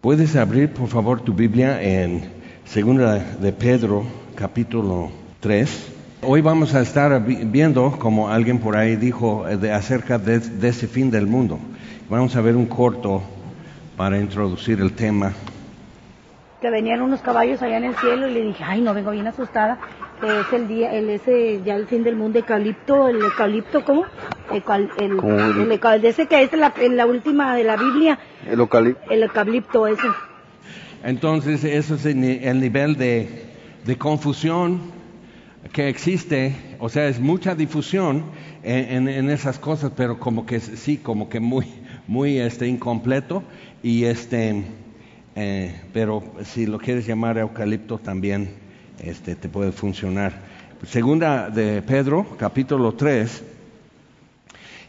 Puedes abrir, por favor, tu Biblia en Segunda de Pedro, capítulo 3. Hoy vamos a estar viendo, como alguien por ahí dijo, de, acerca de, ese fin del mundo. Vamos a ver un corto para introducir el tema. que venían unos caballos allá en el cielo y le dije, ay, no, vengo bien asustada, es el día, el ese, ya el fin del mundo, eucalipto, el eucalipto, ¿cómo? El, ¿Cómo el- ese que es la, última de la Biblia, El eucalipto. el eucalipto ese. Entonces, eso es el, ni- el nivel de, de confusión que existe, o sea, es mucha difusión en, en- en esas cosas, pero como que sí, como que muy, muy este, incompleto, y este, eh, pero si lo quieres llamar eucalipto también este, te puede funcionar. Segunda de Pedro, capítulo 3,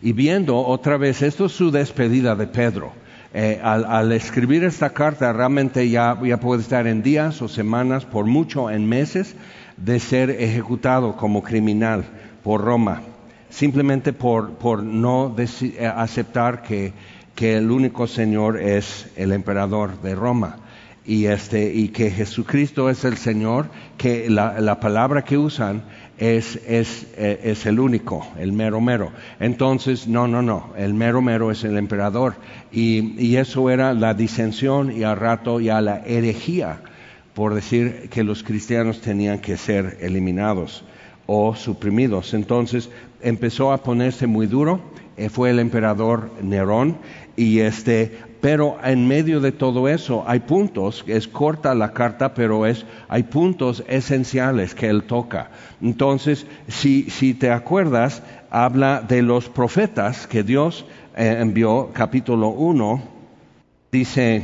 y viendo otra vez, esto es su despedida de Pedro. Eh, al, escribir esta carta realmente ya, ya puede estar en días o semanas, por mucho en meses, de ser ejecutado como criminal por Roma, simplemente por, por no eh, aceptar que, que el único Señor es el emperador de Roma y este y que Jesucristo es el Señor, que la, la palabra que usan es, es, eh, es el único, el mero mero. Entonces, no, no, no, el mero mero es el emperador. Y, y eso era la disensión y al rato ya la herejía, por decir que los cristianos tenían que ser eliminados o suprimidos. Entonces empezó a ponerse muy duro, eh, fue el emperador Nerón y este, pero en medio de todo eso hay puntos, es corta la carta, pero es, hay puntos esenciales que él toca. Entonces, si, si te acuerdas, habla de los profetas que Dios eh, envió, capítulo 1, dice,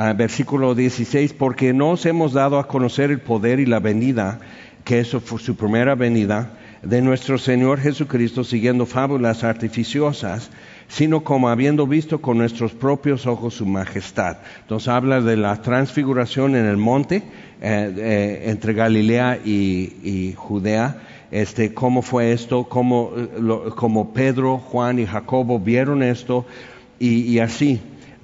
Ah, versículo 16, porque nos hemos dado a conocer el poder y la venida, que eso fue su primera venida, de nuestro Señor Jesucristo, siguiendo fábulas artificiosas, sino como habiendo visto con nuestros propios ojos su majestad. Entonces habla de la transfiguración en el monte, eh, eh, entre Galilea y, Judea, este, cómo fue esto, cómo, eh, cómo Pedro, Juan y Jacobo vieron esto, y así.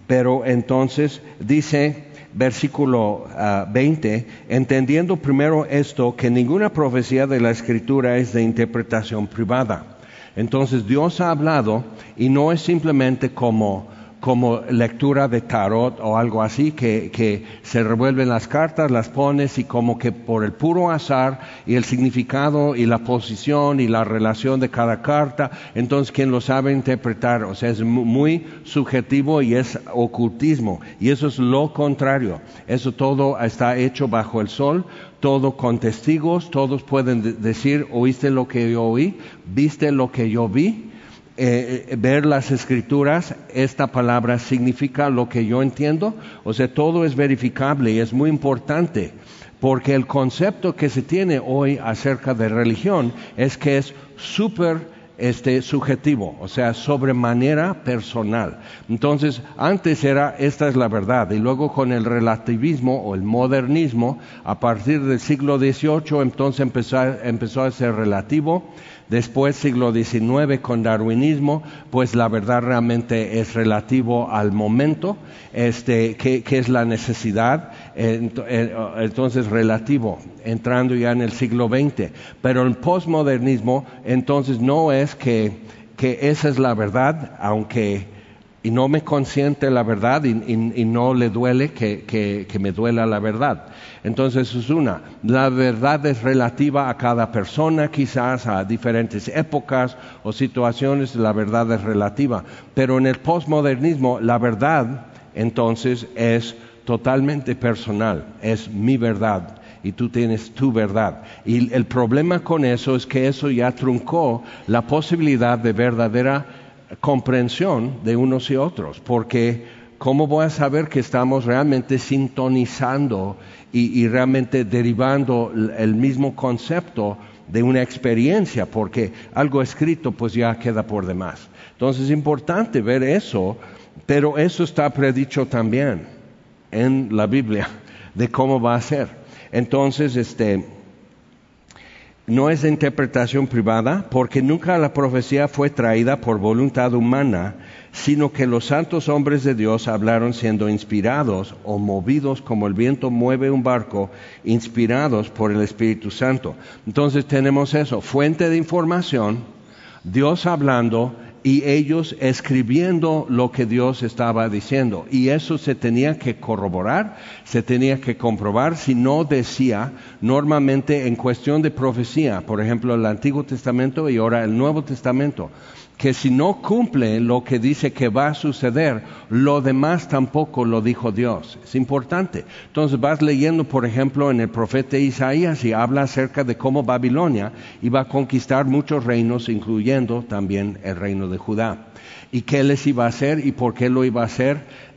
Pero entonces dice versículo ah, 20, entendiendo primero esto, que ninguna profecía de la escritura es de interpretación privada. Entonces Dios ha hablado y no es simplemente como, como lectura de tarot o algo así, que, que se revuelven las cartas, las pones y como que por el puro azar y el significado y la posición y la relación de cada carta, entonces quien lo sabe interpretar, o sea, es mu- muy subjetivo y es ocultismo. Y eso es lo contrario. Eso todo está hecho bajo el sol, todo con testigos, todos pueden de- decir, oíste lo que yo oí, viste lo que yo vi, eh, eh, ver las escrituras, esta palabra significa lo que yo entiendo, o sea, todo es verificable y es muy importante, porque el concepto que se tiene hoy acerca de religión es que es súper este, subjetivo, o sea, sobremanera personal. Entonces, antes era, esta es la verdad, y luego con el relativismo o el modernismo, a partir del siglo XVIII, entonces empezó, empezó a ser relativo, Después, siglo XIX, con darwinismo, pues la verdad realmente es relativo al momento, este, que, es la necesidad, eh, ento- entonces relativo, entrando ya en el siglo XX. Pero el postmodernismo, entonces no es que esa es la verdad, aunque y no me consiente la verdad y, y- y no le duele que, que- que me duela la verdad. Entonces es una. La verdad es relativa a cada persona, quizás a diferentes épocas o situaciones, la verdad es relativa. Pero en el postmodernismo la verdad entonces es totalmente personal, es mi verdad y tú tienes tu verdad. Y el problema con eso es que eso ya truncó la posibilidad de verdadera comprensión de unos y otros, porque ¿cómo voy a saber que estamos realmente sintonizando y, realmente derivando el mismo concepto de una experiencia? Porque algo escrito pues ya queda por demás. Entonces es importante ver eso, pero eso está predicho también en la Biblia de cómo va a ser. Entonces, este, no es interpretación privada, porque nunca la profecía fue traída por voluntad humana, sino que los santos hombres de Dios hablaron siendo inspirados o movidos como el viento mueve un barco, inspirados por el Espíritu Santo. Entonces tenemos eso, fuente de información, Dios hablando y ellos escribiendo lo que Dios estaba diciendo. Y eso se tenía que corroborar, se tenía que comprobar si no decía normalmente en cuestión de profecía, por ejemplo el Antiguo Testamento y ahora el Nuevo Testamento que si no cumple lo que dice que va a suceder, lo demás tampoco lo dijo Dios. Es importante. Entonces vas leyendo, por ejemplo, en el profeta Isaías y habla acerca de cómo Babilonia iba a conquistar muchos reinos, incluyendo también el reino de Judá. Y qué les iba a hacer y por qué lo iba a hacer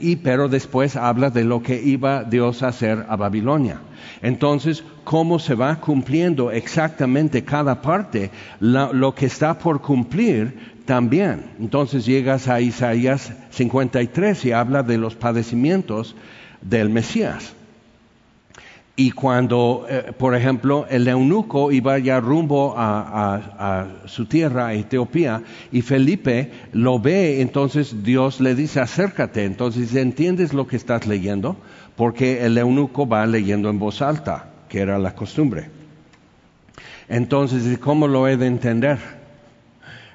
y pero después habla de lo que iba Dios a hacer a Babilonia. Entonces, cómo se va cumpliendo exactamente cada parte, lo que está por cumplir también. Entonces llegas a Isaías 53 y habla de los padecimientos del Mesías. Y cuando, eh, por ejemplo, el eunuco iba ya rumbo a, su tierra, a Etiopía, y Felipe lo ve, entonces Dios le dice, acércate. Entonces, ¿entiendes lo que estás leyendo? Porque el eunuco va leyendo en voz alta, que era la costumbre. Entonces, ¿cómo lo he de entender?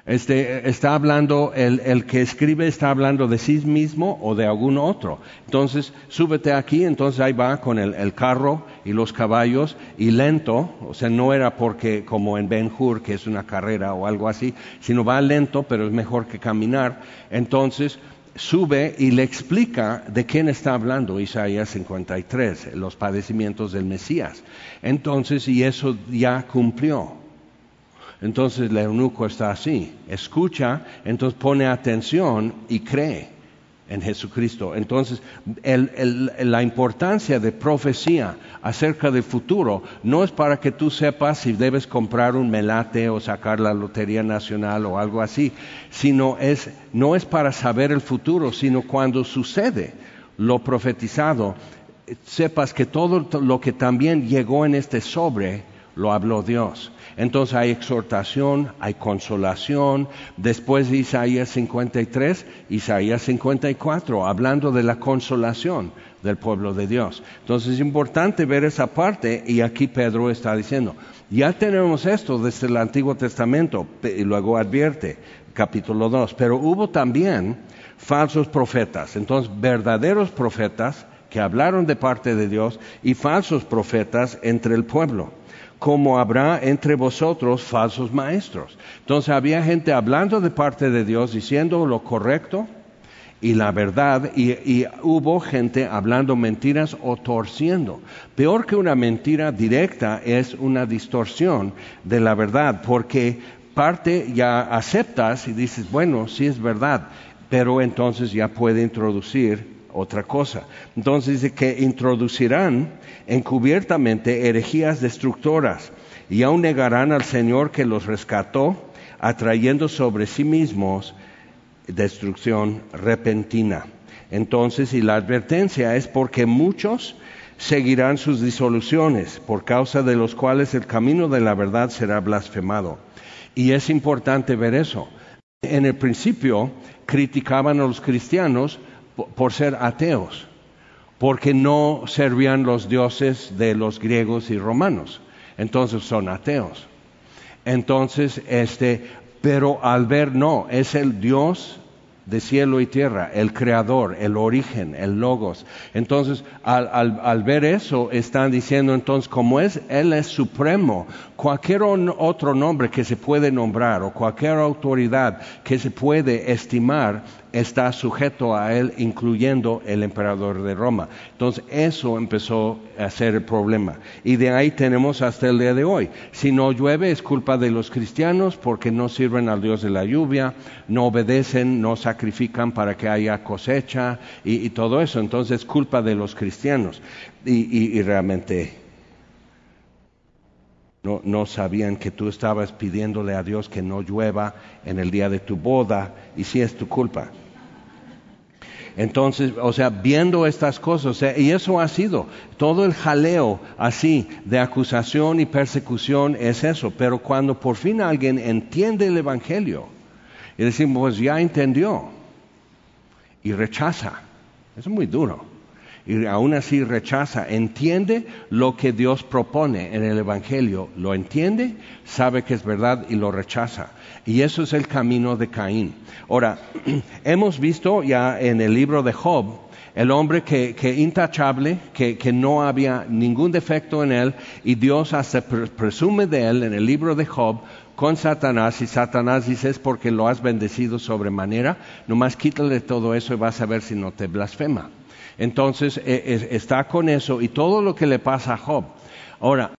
Este, está hablando, el, que escribe está hablando de sí mismo o de algún otro. Entonces, súbete aquí, entonces ahí va con el, carro y los caballos y lento, o sea, no era porque como en Ben Hur, que es una carrera o algo así, sino va lento, pero es mejor que caminar. Entonces, sube y le explica de quién está hablando Isaías 53, los padecimientos del Mesías. Entonces, y eso ya cumplió. Entonces el eunuco está así, escucha, entonces pone atención y cree en Jesucristo. Entonces, la importancia de profecía acerca del futuro no es para que tú sepas si debes comprar un melate o sacar la Lotería Nacional o algo así, sino es, no es para saber el futuro, sino cuando sucede lo profetizado, sepas que todo lo que también llegó en este sobre lo habló Dios. Entonces hay exhortación, hay consolación. Después de Isaías 53, Isaías 54, hablando de la consolación del pueblo de Dios. Entonces es importante ver esa parte y aquí Pedro está diciendo, ya tenemos esto desde el Antiguo Testamento y luego advierte, capítulo 2, pero hubo también falsos profetas, entonces verdaderos profetas que hablaron de parte de Dios y falsos profetas entre el pueblo como habrá entre vosotros falsos maestros. Entonces había gente hablando de parte de Dios, diciendo lo correcto y la verdad, y, hubo gente hablando mentiras o torciendo. Peor que una mentira directa es una distorsión de la verdad, porque parte ya aceptas y dices, bueno, sí es verdad, pero entonces ya puede introducir otra cosa. Entonces dice que introducirán encubiertamente herejías destructoras y aún negarán al Señor que los rescató, atrayendo sobre sí mismos destrucción repentina. Entonces, y la advertencia es porque muchos seguirán sus disoluciones, por causa de los cuales el camino de la verdad será blasfemado. Y es importante ver eso. En el principio criticaban a los cristianos por ser ateos, porque no servían los dioses de los griegos y romanos. Entonces son ateos. Entonces, este, pero al ver no, es el Dios de cielo y tierra, el creador, el origen, el logos. Entonces, al, ver eso, están diciendo entonces, como es, Él es supremo, cualquier otro nombre que se puede nombrar o cualquier autoridad que se puede estimar está sujeto a él, incluyendo el emperador de Roma. Entonces, eso empezó a ser el problema. Y de ahí tenemos hasta el día de hoy. Si no llueve, es culpa de los cristianos porque no sirven al Dios de la lluvia, no obedecen, no sacrifican para que haya cosecha y, todo eso. Entonces, es culpa de los cristianos. Y, realmente no, sabían que tú estabas pidiéndole a Dios que no llueva en el día de tu boda y si es tu culpa. Entonces, o sea, viendo estas cosas, o sea, y eso ha sido, todo el jaleo así de acusación y persecución es eso, pero cuando por fin alguien entiende el Evangelio, y decimos, pues ya entendió, y rechaza, es muy duro y aún así rechaza, entiende lo que Dios propone en el Evangelio, lo entiende, sabe que es verdad y lo rechaza. Y eso es el camino de Caín. Ahora, hemos visto ya en el libro de Job, el hombre que, que intachable, que, no había ningún defecto en él, y Dios hasta presume de él en el libro de Job con Satanás, y Satanás dice es porque lo has bendecido sobremanera, nomás quítale todo eso y vas a ver si no te blasfema. Entonces e, está con eso y todo lo que le pasa a Job. Ahora,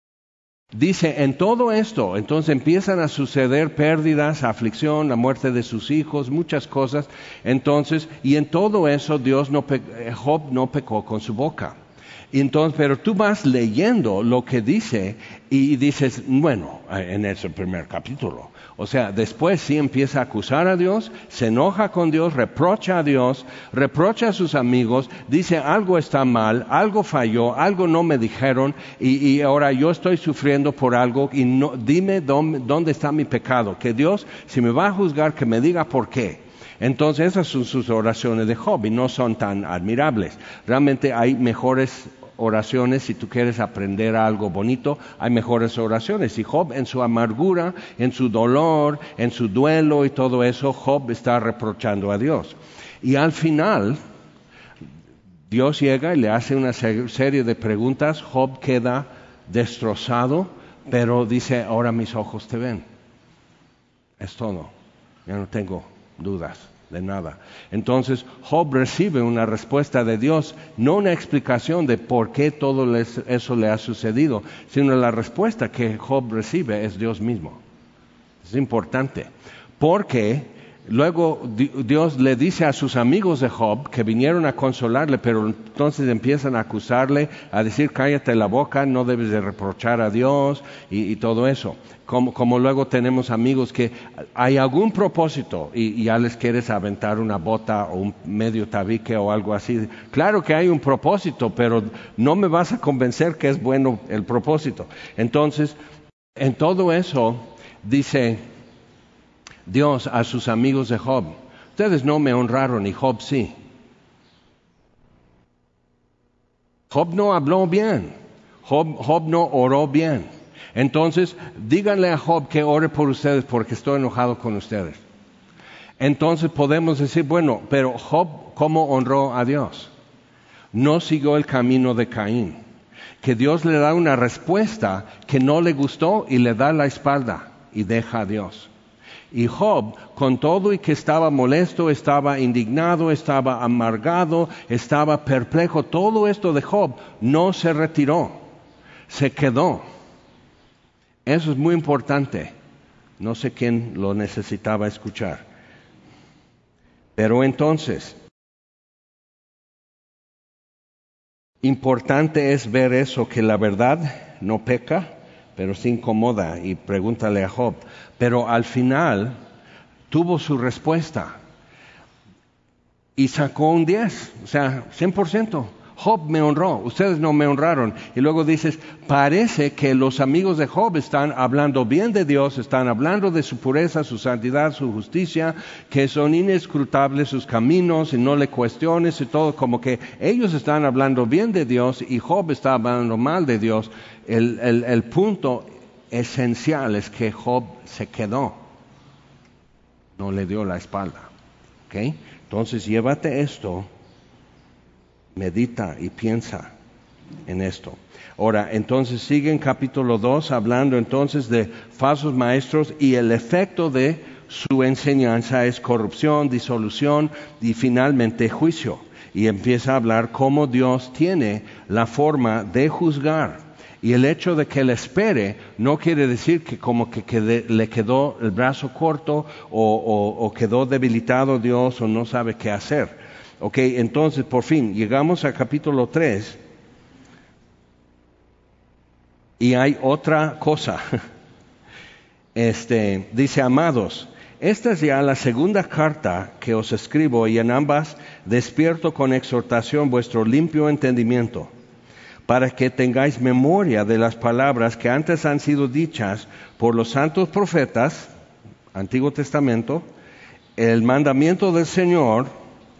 dice, en todo esto, entonces empiezan a suceder pérdidas, aflicción, la muerte de sus hijos, muchas cosas. Entonces, y en todo eso Dios no, eh, Job no pecó con su boca. Entonces, pero tú vas leyendo lo que dice y dices, bueno, en ese primer capítulo, o sea, después sí empieza a acusar a Dios, se enoja con Dios, reprocha a Dios, reprocha a sus amigos, dice algo está mal, algo falló, algo no me dijeron y, ahora yo estoy sufriendo por algo y no, dime dónde está mi pecado. Que Dios, si me va a juzgar, que me diga por qué. Entonces esas son sus oraciones de Job y no son tan admirables. Realmente hay mejores oraciones, si tú quieres aprender algo bonito, hay mejores oraciones. Y Job en su amargura, en su dolor, en su duelo y todo eso, Job está reprochando a Dios. Y al final, Dios llega y le hace una serie de preguntas, Job queda destrozado, pero dice, ahora mis ojos te ven. Es todo, ya no tengo dudas de nada. Entonces Job recibe una respuesta de Dios, no una explicación de por qué todo eso le ha sucedido, sino la respuesta que Job recibe es Dios mismo. Es importante, porque Luego Dios le dice a sus amigos de Job que vinieron a consolarle, pero entonces empiezan a acusarle, a decir cállate la boca, no debes de reprochar a Dios y, todo eso. Como, luego tenemos amigos que hay algún propósito y, ya les quieres aventar una bota o un medio tabique o algo así. Claro que hay un propósito, pero no me vas a convencer que es bueno el propósito. Entonces, en todo eso dice Dios a sus amigos de Job, ustedes no me honraron y Job sí. Job no habló bien, Job, no oró bien. Entonces, díganle a Job que ore por ustedes porque estoy enojado con ustedes. Entonces podemos decir, bueno, pero Job, ¿cómo honró a Dios? No siguió el camino de Caín, que Dios le da una respuesta que no le gustó y le da la espalda y deja a Dios. Y Job, con todo y que estaba molesto, estaba indignado, estaba amargado, estaba perplejo, todo esto de Job no se retiró, se quedó. Eso es muy importante. No sé quién lo necesitaba escuchar. Pero entonces, importante es ver eso, que la verdad no peca, pero se incomoda y pregúntale a Job. Pero al final tuvo su respuesta y sacó un 10, o sea, 100%. Job me honró, ustedes no me honraron. Y luego dices, parece que los amigos de Job están hablando bien de Dios, están hablando de su pureza, su santidad, su justicia, que son inescrutables sus caminos y no le cuestiones y todo, como que ellos están hablando bien de Dios y Job está hablando mal de Dios. El, el punto esencial es que Job se quedó, no le dio la espalda. ¿Okay? Entonces llévate esto medita y piensa en esto. Ahora, entonces sigue en capítulo 2 hablando entonces de falsos maestros y el efecto de su enseñanza es corrupción, disolución y finalmente juicio. Y empieza a hablar cómo Dios tiene la forma de juzgar. Y el hecho de que él espere no quiere decir que como que le quedó el brazo corto o quedó debilitado Dios o no sabe qué hacer Ok, entonces por fin llegamos al capítulo 3 y hay otra cosa. Este, dice, amados, esta es ya la segunda carta que os escribo y en ambas despierto con exhortación vuestro limpio entendimiento, para que tengáis memoria de las palabras que antes han sido dichas por los santos profetas, Antiguo Testamento, el mandamiento del Señor,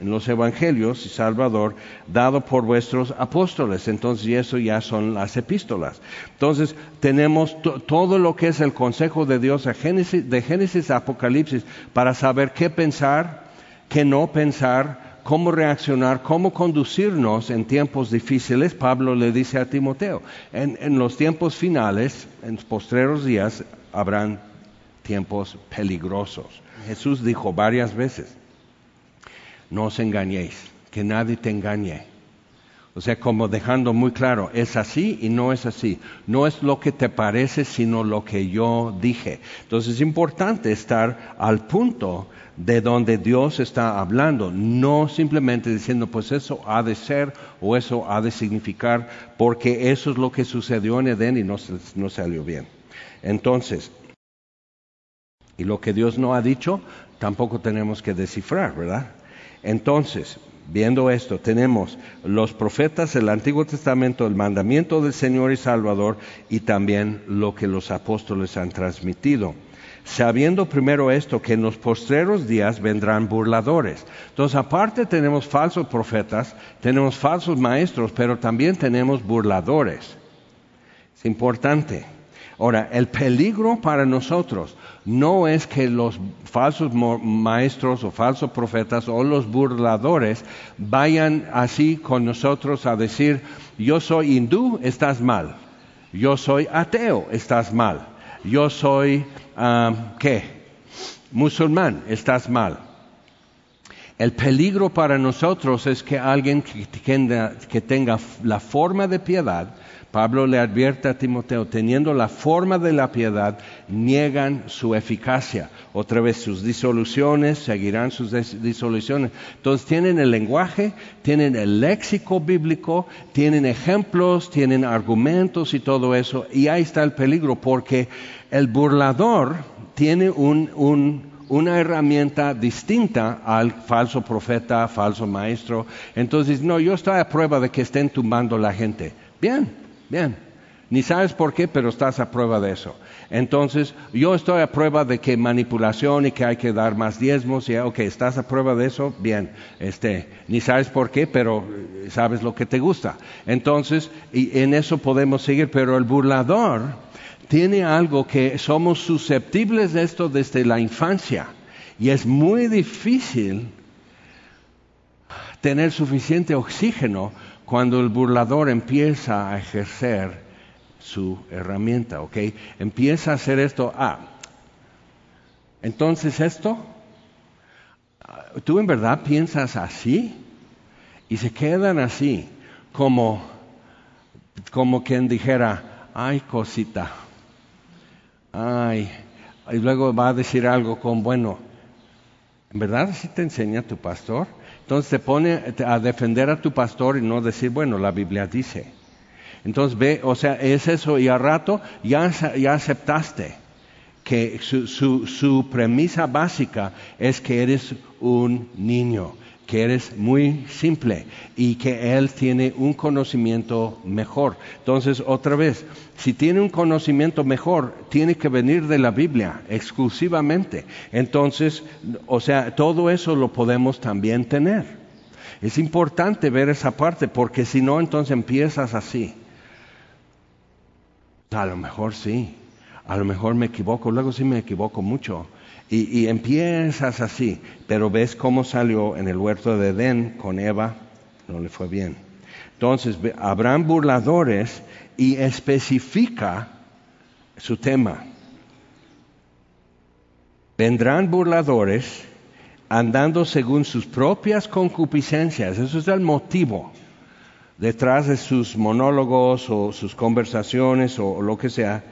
en los evangelios y Salvador dado por vuestros apóstoles. Entonces, y eso ya son las epístolas. Entonces, tenemos todo lo que es el consejo de Dios de Génesis, de Génesis a Apocalipsis para saber qué pensar, qué no pensar, cómo reaccionar, cómo conducirnos en tiempos difíciles. Pablo le dice a Timoteo, en, en los tiempos finales, en los postreros días, habrán tiempos peligrosos. Jesús dijo varias veces, no os engañéis, que nadie te engañe. O sea, como dejando muy claro, es así y no es así. No es lo que te parece, sino lo que yo dije. Entonces es importante estar al punto de donde Dios está hablando, no simplemente diciendo, pues eso ha de ser o eso ha de significar, porque eso es lo que sucedió en Edén y no, no salió bien. Entonces, y lo que Dios no ha dicho, tampoco tenemos que descifrar, ¿verdad? Entonces, viendo esto, tenemos los profetas, el Antiguo Testamento, el mandamiento del Señor y Salvador y también lo que los apóstoles han transmitido. Sabiendo primero esto, que en los postreros días vendrán burladores. Entonces, aparte tenemos falsos profetas, tenemos falsos maestros, pero también tenemos burladores. Es importante. Ahora, el peligro para nosotros no es que los falsos maestros o falsos profetas o los burladores vayan así con nosotros a decir, yo soy hindú, estás mal. Yo soy ateo, estás mal. Yo soy, ah, ¿qué? Musulmán, estás mal. El peligro para nosotros es que alguien que tenga la forma de piedad, Pablo le advierte a Timoteo, teniendo la forma de la piedad, niegan su eficacia. Otra vez sus disoluciones, seguirán sus disoluciones. Entonces tienen el lenguaje, tienen el léxico bíblico, tienen ejemplos, tienen argumentos y todo eso. Y ahí está el peligro, porque el burlador tiene una herramienta distinta al falso profeta, falso maestro. Entonces, no, yo estoy a prueba de que estén tumbando la gente. Bien, Bien. Ni sabes por qué, pero estás a prueba de eso. Entonces, yo estoy a prueba de que manipulación y que hay que dar más diezmos. Y, ok, estás a prueba de eso. Bien. Este, ni sabes por qué, pero eh, sabes lo que te gusta. Entonces, y en eso podemos seguir. Pero el burlador tiene algo que somos susceptibles de esto desde la infancia. Y es muy difícil tener suficiente oxígeno cuando el burlador empieza a ejercer su herramienta, ¿ok? Empieza a hacer esto, ah, entonces esto, ¿tú en verdad piensas así? Y se quedan así, como, como quien dijera, ay cosita, ay, y luego va a decir algo con, bueno, ¿en verdad así te enseña tu pastor? Entonces te pone a defender a tu pastor y no decir, bueno, la Biblia dice. Entonces ve, o sea, es eso y a rato ya, ya aceptaste que su, su, su premisa básica es que eres un niño que eres muy simple y que Él tiene un conocimiento mejor. Entonces, otra vez, si tiene un conocimiento mejor, tiene que venir de la Biblia exclusivamente. Entonces, o sea, todo eso lo podemos también tener. Es importante ver esa parte porque si no, entonces empiezas así. A lo mejor sí, a lo mejor me equivoco, luego sí me equivoco mucho y, empiezas así, pero ves cómo salió en el huerto de Edén con Eva, no le fue bien. Entonces, habrán burladores y especifica su tema. Vendrán burladores andando según sus propias concupiscencias. Eso es el motivo detrás de sus monólogos o sus conversaciones o lo que sea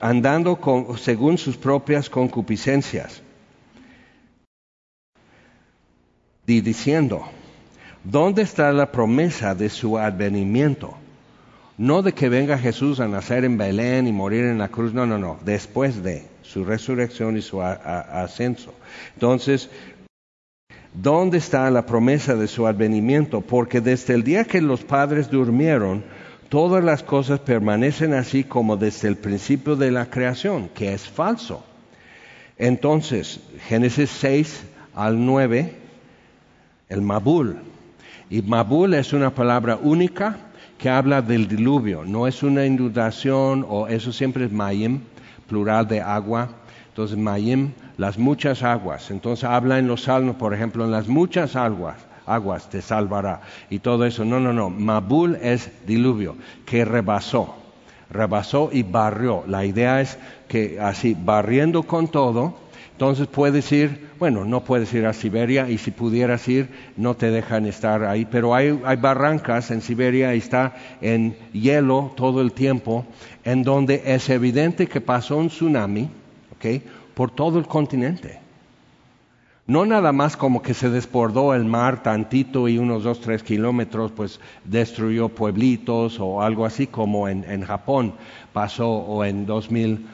andando según sus propias concupiscencias. Y diciendo, ¿dónde está la promesa de su advenimiento? No de que venga Jesús a nacer en Belén y morir en la cruz, no, no, no, después de su resurrección y su ascenso. Entonces, ¿dónde está la promesa de su advenimiento? Porque desde el día que los padres durmieron, todas las cosas permanecen así como desde el principio de la creación, que es falso. Entonces, Génesis 6 al 9, el Mabul. Y Mabul es una palabra única que habla del diluvio, no es una inundación o eso siempre es Mayim, plural de agua. Entonces, Mayim, las muchas aguas. Entonces habla en los salmos, por ejemplo, en las muchas aguas, aguas te salvará. Y todo eso. No, no, no. Mabul es diluvio, que rebasó. Rebasó y barrió. La idea es que así, barriendo con todo, entonces puedes ir, bueno, no puedes ir a Siberia y si pudieras ir, no te dejan estar ahí, pero hay, barrancas en Siberia y está en hielo todo el tiempo, en donde es evidente que pasó un tsunami, ¿ok? Por todo el continente. No nada más como que se desbordó el mar tantito y unos dos, tres kilómetros, pues destruyó pueblitos o algo así como en, en Japón pasó o en 2000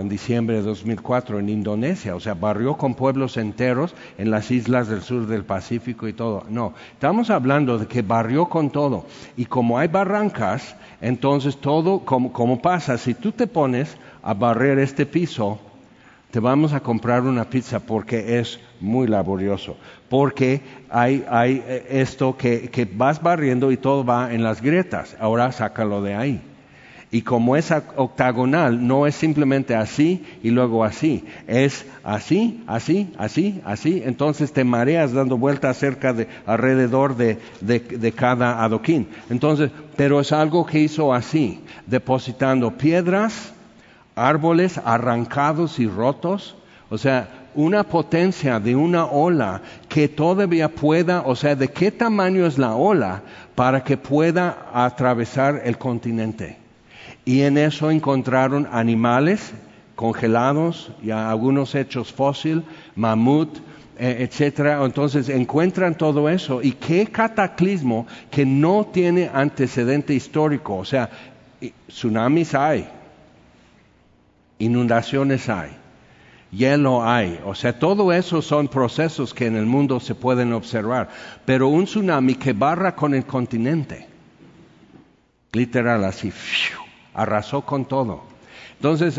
en diciembre de 2004 en Indonesia, o sea, barrió con pueblos enteros en las islas del sur del Pacífico y todo. No, estamos hablando de que barrió con todo. Y como hay barrancas, entonces todo, como, como pasa, si tú te pones a barrer este piso, te vamos a comprar una pizza porque es muy laborioso, porque hay, hay eh, esto que, que vas barriendo y todo va en las grietas, ahora sácalo de ahí. Y como es octagonal, no es simplemente así y luego así, es así, así, así, así. Entonces te mareas dando vueltas cerca de, alrededor de, de cada adoquín. Entonces, pero es algo que hizo así, depositando piedras, árboles arrancados y rotos. O sea, una potencia de una ola que todavía pueda, o sea, de qué tamaño es la ola para que pueda atravesar el continente y en eso encontraron animales congelados, y algunos hechos fósil, mamut, eh, etcétera. Entonces encuentran todo eso y qué cataclismo que no tiene antecedente histórico. O sea, tsunamis hay, inundaciones hay, hielo hay. O sea, todo eso son procesos que en el mundo se pueden observar. Pero un tsunami que barra con el continente, literal así arrasó con todo. Entonces,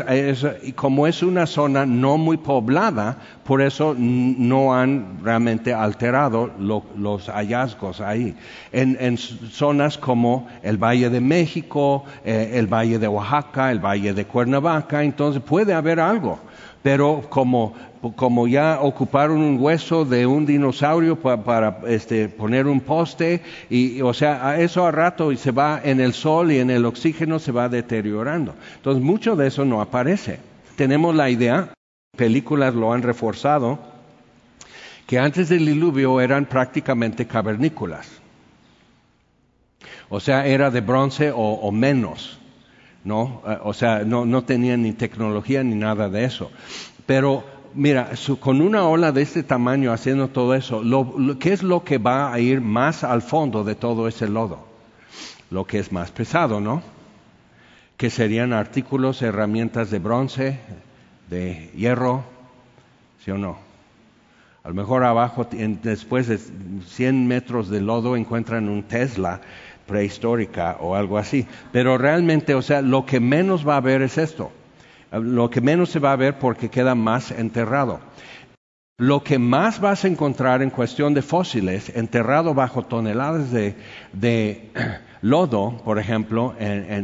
como es una zona no muy poblada, por eso no han realmente alterado los hallazgos ahí. En, zonas como el Valle de México, eh, el Valle de Oaxaca, el Valle de Cuernavaca, entonces puede haber algo. Pero como como ya ocuparon un hueso de un dinosaurio para, este, poner un poste, y, o sea, a eso a rato y se va en el sol y en el oxígeno se va deteriorando. Entonces, mucho de eso no aparece. Tenemos la idea, películas lo han reforzado, que antes del diluvio eran prácticamente cavernícolas. O sea, era de bronce o, o menos. ¿no? Eh, o sea, no, no tenían ni tecnología ni nada de eso. Pero mira, con una ola de este tamaño haciendo todo eso, ¿qué es lo que va a ir más al fondo de todo ese lodo? Lo que es más pesado, ¿no? Que serían artículos, herramientas de bronce, de hierro, ¿sí o no? A lo mejor abajo, después de 100 metros de lodo, encuentran un Tesla prehistórica o algo así. Pero realmente, o sea, lo que menos va a haber es esto lo que menos se va a ver porque queda más enterrado. Lo que más vas a encontrar en cuestión de fósiles, enterrado bajo toneladas de, lodo, por ejemplo,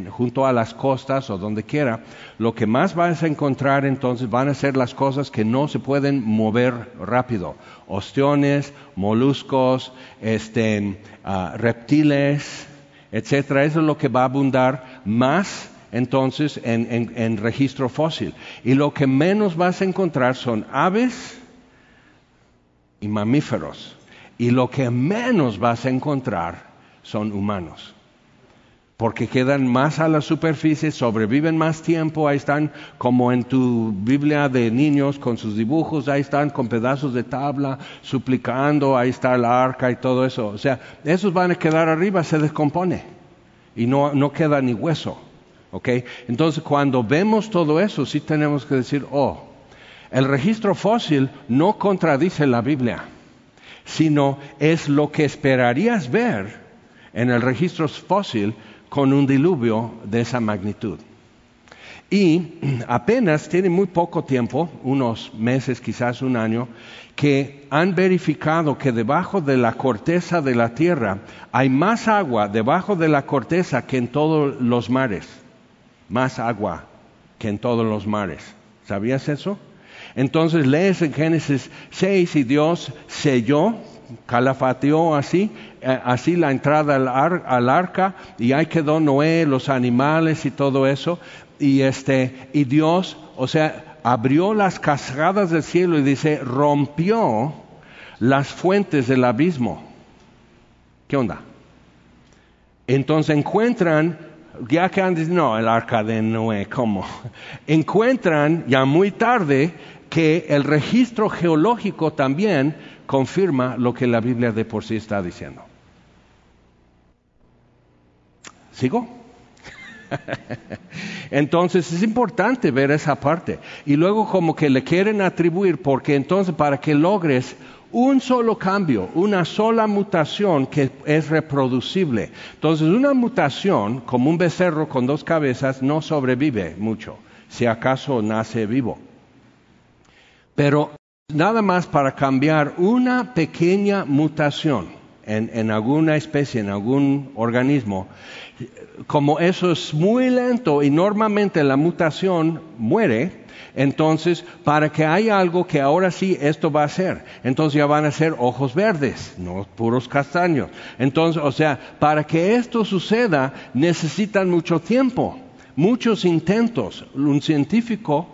junto a las costas o donde quiera, lo que más vas a encontrar entonces van a ser las cosas que no se pueden mover rápido. Ostiones, moluscos, este, ah, reptiles, etcétera. Eso es lo que va a abundar más entonces en, registro fósil. Y lo que menos vas a encontrar son aves y mamíferos. Y lo que menos vas a encontrar son humanos. Porque quedan más a la superficie, sobreviven más tiempo, ahí están como en tu Biblia de niños con sus dibujos, ahí están con pedazos de tabla, suplicando, ahí está el arca y todo eso. O sea, esos van a quedar arriba, se descompone y no, no queda ni hueso ¿Ok? Entonces, cuando vemos todo eso, sí tenemos que decir, oh, el registro fósil no contradice la Biblia, sino es lo que esperarías ver en el registro fósil con un diluvio de esa magnitud. Y apenas tiene muy poco tiempo, unos meses, quizás un año, que han verificado que debajo de la corteza de la tierra hay más agua debajo de la corteza que en todos los mares. Más agua que en todos los mares. ¿Sabías eso? Entonces lees en Génesis 6 y Dios selló, calafateó así, eh, así la entrada al, al, arca y ahí quedó Noé, los animales y todo eso. Y, este, y Dios, o sea, abrió las cascadas del cielo y dice, rompió las fuentes del abismo. ¿Qué onda? Entonces encuentran ya que dicho, no, el arca de Noé, ¿cómo? Encuentran ya muy tarde que el registro geológico también confirma lo que la Biblia de por sí está diciendo. ¿Sigo? entonces es importante ver esa parte. Y luego como que le quieren atribuir, porque entonces para que logres un solo cambio, una sola mutación que es reproducible. Entonces, una mutación, como un becerro con dos cabezas, no sobrevive mucho, si acaso nace vivo. Pero nada más para cambiar una pequeña mutación en, en alguna especie, en algún organismo, como eso es muy lento y normalmente la mutación muere, entonces, para que haya algo que ahora sí esto va a ser, entonces ya van a ser ojos verdes, no puros castaños. Entonces, o sea, para que esto suceda necesitan mucho tiempo, muchos intentos. Un científico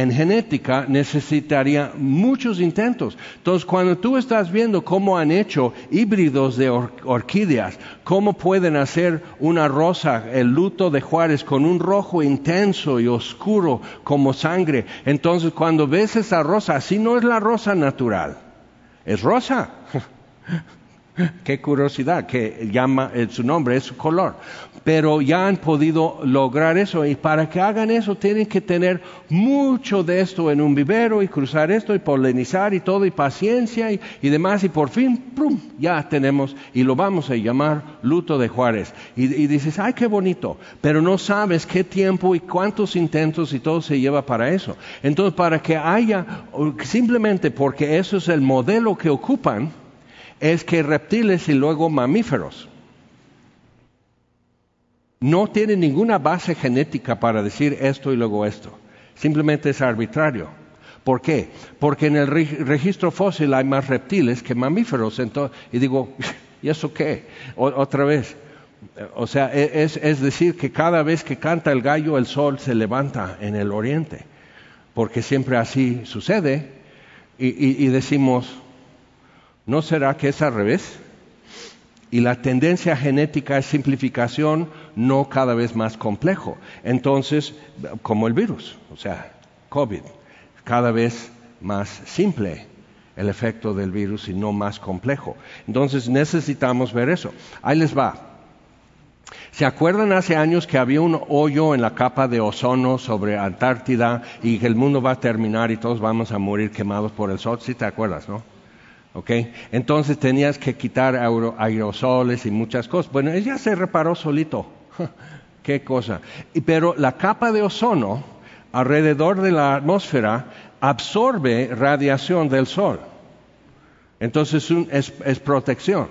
en genética necesitaría muchos intentos. Entonces, cuando tú estás viendo cómo han hecho híbridos de orquídeas, cómo pueden hacer una rosa, el luto de Juárez, con un rojo intenso y oscuro como sangre, entonces cuando ves esa rosa, así no es la rosa natural, es rosa. Qué curiosidad, que llama eh, su nombre, es su color. Pero ya han podido lograr eso y para que hagan eso tienen que tener mucho de esto en un vivero y cruzar esto y polinizar y todo y paciencia y, demás y por fin, ¡prum! ya tenemos y lo vamos a llamar luto de Juárez. Y, y dices, ay, qué bonito, pero no sabes qué tiempo y cuántos intentos y todo se lleva para eso. Entonces, para que haya, simplemente porque eso es el modelo que ocupan, es que reptiles y luego mamíferos no tienen ninguna base genética para decir esto y luego esto. Simplemente es arbitrario. ¿Por qué? Porque en el registro fósil hay más reptiles que mamíferos. y digo, ¿y eso qué? otra vez. O sea, e, es, decir que cada vez que canta el gallo el sol se levanta en el oriente. Porque siempre así sucede. y decimos, ¿No será que es al revés? Y la tendencia genética es simplificación, no cada vez más complejo. Entonces, como el virus, o sea, COVID, cada vez más simple el efecto del virus y no más complejo. Entonces necesitamos ver eso. Ahí les va. ¿Se acuerdan hace años que había un hoyo en la capa de ozono sobre Antártida y que el mundo va a terminar y todos vamos a morir quemados por el sol? Sí te acuerdas, ¿no? Entonces tenías que quitar aerosoles y muchas cosas. Bueno, ya se reparó solito. Qué cosa. Pero la capa de ozono alrededor de la atmósfera absorbe radiación del sol. Entonces es, protección.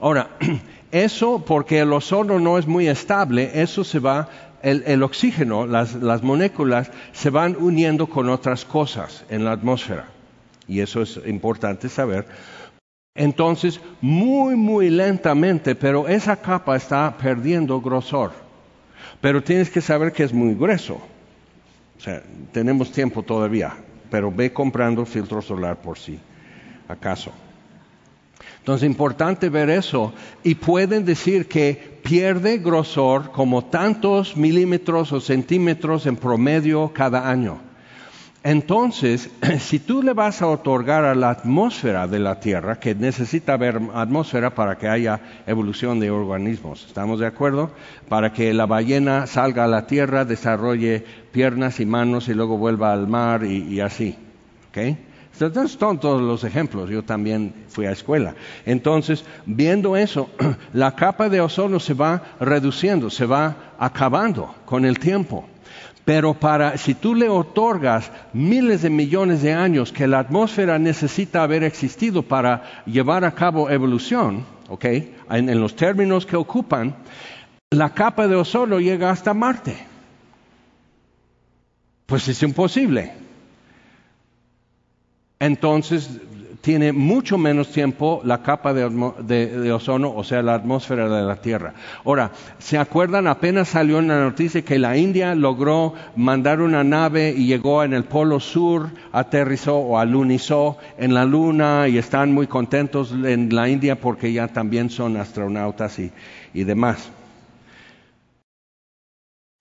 Ahora, eso porque el ozono no es muy estable, eso se va, el, oxígeno, las moléculas se van uniendo con otras cosas en la atmósfera y eso es importante saber. Entonces, muy, muy lentamente, pero esa capa está perdiendo grosor. Pero tienes que saber que es muy grueso. O sea, tenemos tiempo todavía, pero ve comprando filtro solar por si acaso. Entonces, importante ver eso. Y pueden decir que pierde grosor como tantos milímetros o centímetros en promedio cada año. Entonces, si tú le vas a otorgar a la atmósfera de la Tierra, que necesita haber atmósfera para que haya evolución de organismos, ¿estamos de acuerdo? Para que la ballena salga a la Tierra, desarrolle piernas y manos y luego vuelva al mar y, así. ¿ok? Estos son todos los ejemplos, yo también fui a escuela. Entonces, viendo eso, la capa de ozono se va reduciendo, se va acabando con el tiempo. Pero para, si tú le otorgas miles de millones de años que la atmósfera necesita haber existido para llevar a cabo evolución, ¿ok? En, en los términos que ocupan, la capa de ozono llega hasta Marte. Pues es imposible. Entonces, tiene mucho menos tiempo la capa de, ozono, o sea, la atmósfera de la Tierra. Ahora, ¿se acuerdan? Apenas salió en la noticia que la India logró mandar una nave y llegó en el Polo Sur, aterrizó o alunizó en la Luna y están muy contentos en la India porque ya también son astronautas y demás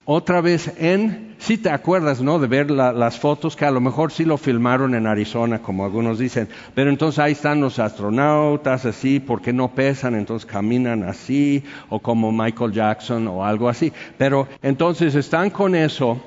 otra vez en, si te acuerdas, ¿no? De ver las fotos que a lo mejor sí lo filmaron en Arizona, como algunos dicen, pero entonces ahí están los astronautas así, porque no pesan, entonces caminan así, o como Michael Jackson o algo así. Pero entonces están con eso.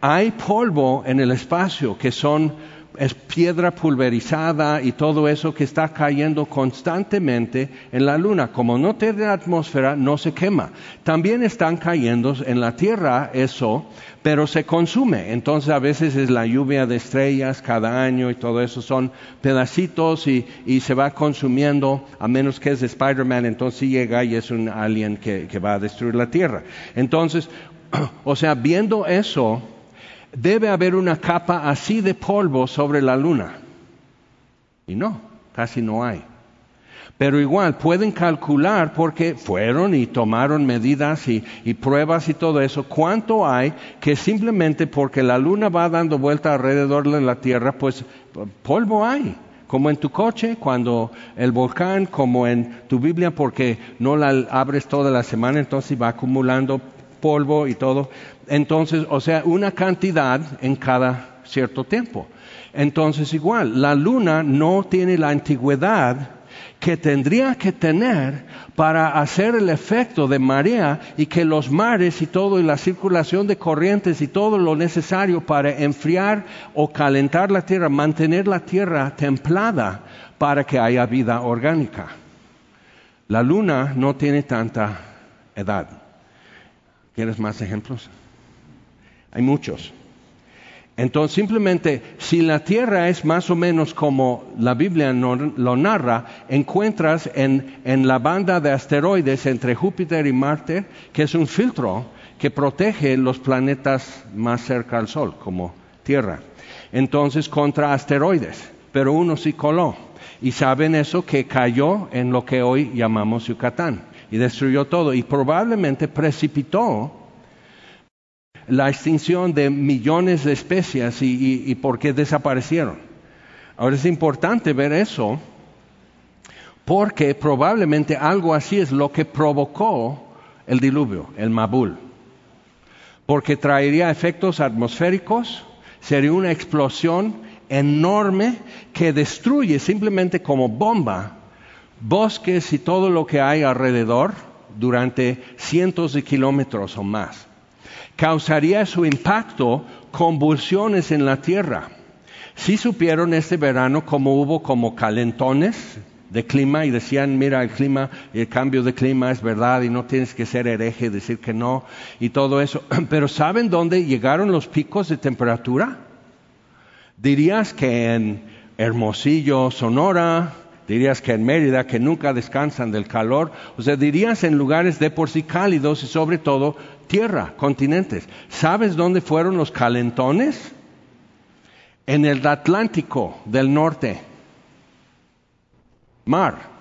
Hay polvo en el espacio que son es piedra pulverizada y todo eso que está cayendo constantemente en la luna. Como no tiene atmósfera, no se quema. También están cayendo en la Tierra eso, pero se consume. Entonces a veces es la lluvia de estrellas cada año y todo eso son pedacitos y, se va consumiendo, a menos que es de Spider-Man, entonces llega y es un alien que, que va a destruir la Tierra. Entonces, o sea, viendo eso, debe haber una capa así de polvo sobre la luna. Y no, casi no hay. Pero igual pueden calcular porque fueron y tomaron medidas y, pruebas y todo eso, cuánto hay que simplemente porque la luna va dando vuelta alrededor de la Tierra, pues polvo hay. Como en tu coche, cuando el volcán, como en tu Biblia, porque no la abres toda la semana, entonces va acumulando polvo y todo. Entonces, o sea, una cantidad en cada cierto tiempo. Entonces, igual, la luna no tiene la antigüedad que tendría que tener para hacer el efecto de marea y que los mares y todo y la circulación de corrientes y todo lo necesario para enfriar o calentar la tierra, mantener la tierra templada para que haya vida orgánica. La luna no tiene tanta edad. ¿Quieres más ejemplos? Hay muchos. Entonces, simplemente, si la Tierra es más o menos como la Biblia lo narra, encuentras en, en, la banda de asteroides entre Júpiter y Marte, que es un filtro que protege los planetas más cerca al Sol, como Tierra. Entonces, contra asteroides, pero uno sí coló. Y saben eso que cayó en lo que hoy llamamos Yucatán y destruyó todo y probablemente precipitó la extinción de millones de especies y, por qué desaparecieron. Ahora es importante ver eso porque probablemente algo así es lo que provocó el diluvio, el Mabul. Porque traería efectos atmosféricos, sería una explosión enorme que destruye simplemente como bomba bosques y todo lo que hay alrededor durante cientos de kilómetros o más causaría su impacto convulsiones en la tierra. Si supieron este verano cómo hubo como calentones de clima y decían, mira, el clima, el cambio de clima es verdad y no tienes que ser hereje, decir que no y todo eso. Pero ¿saben dónde llegaron los picos de temperatura? Dirías que en Hermosillo, Sonora, dirías que en Mérida, que nunca descansan del calor, o sea, dirías en lugares de por sí cálidos y sobre todo tierra, continentes. ¿Sabes dónde fueron los calentones? En el Atlántico del norte. Mar.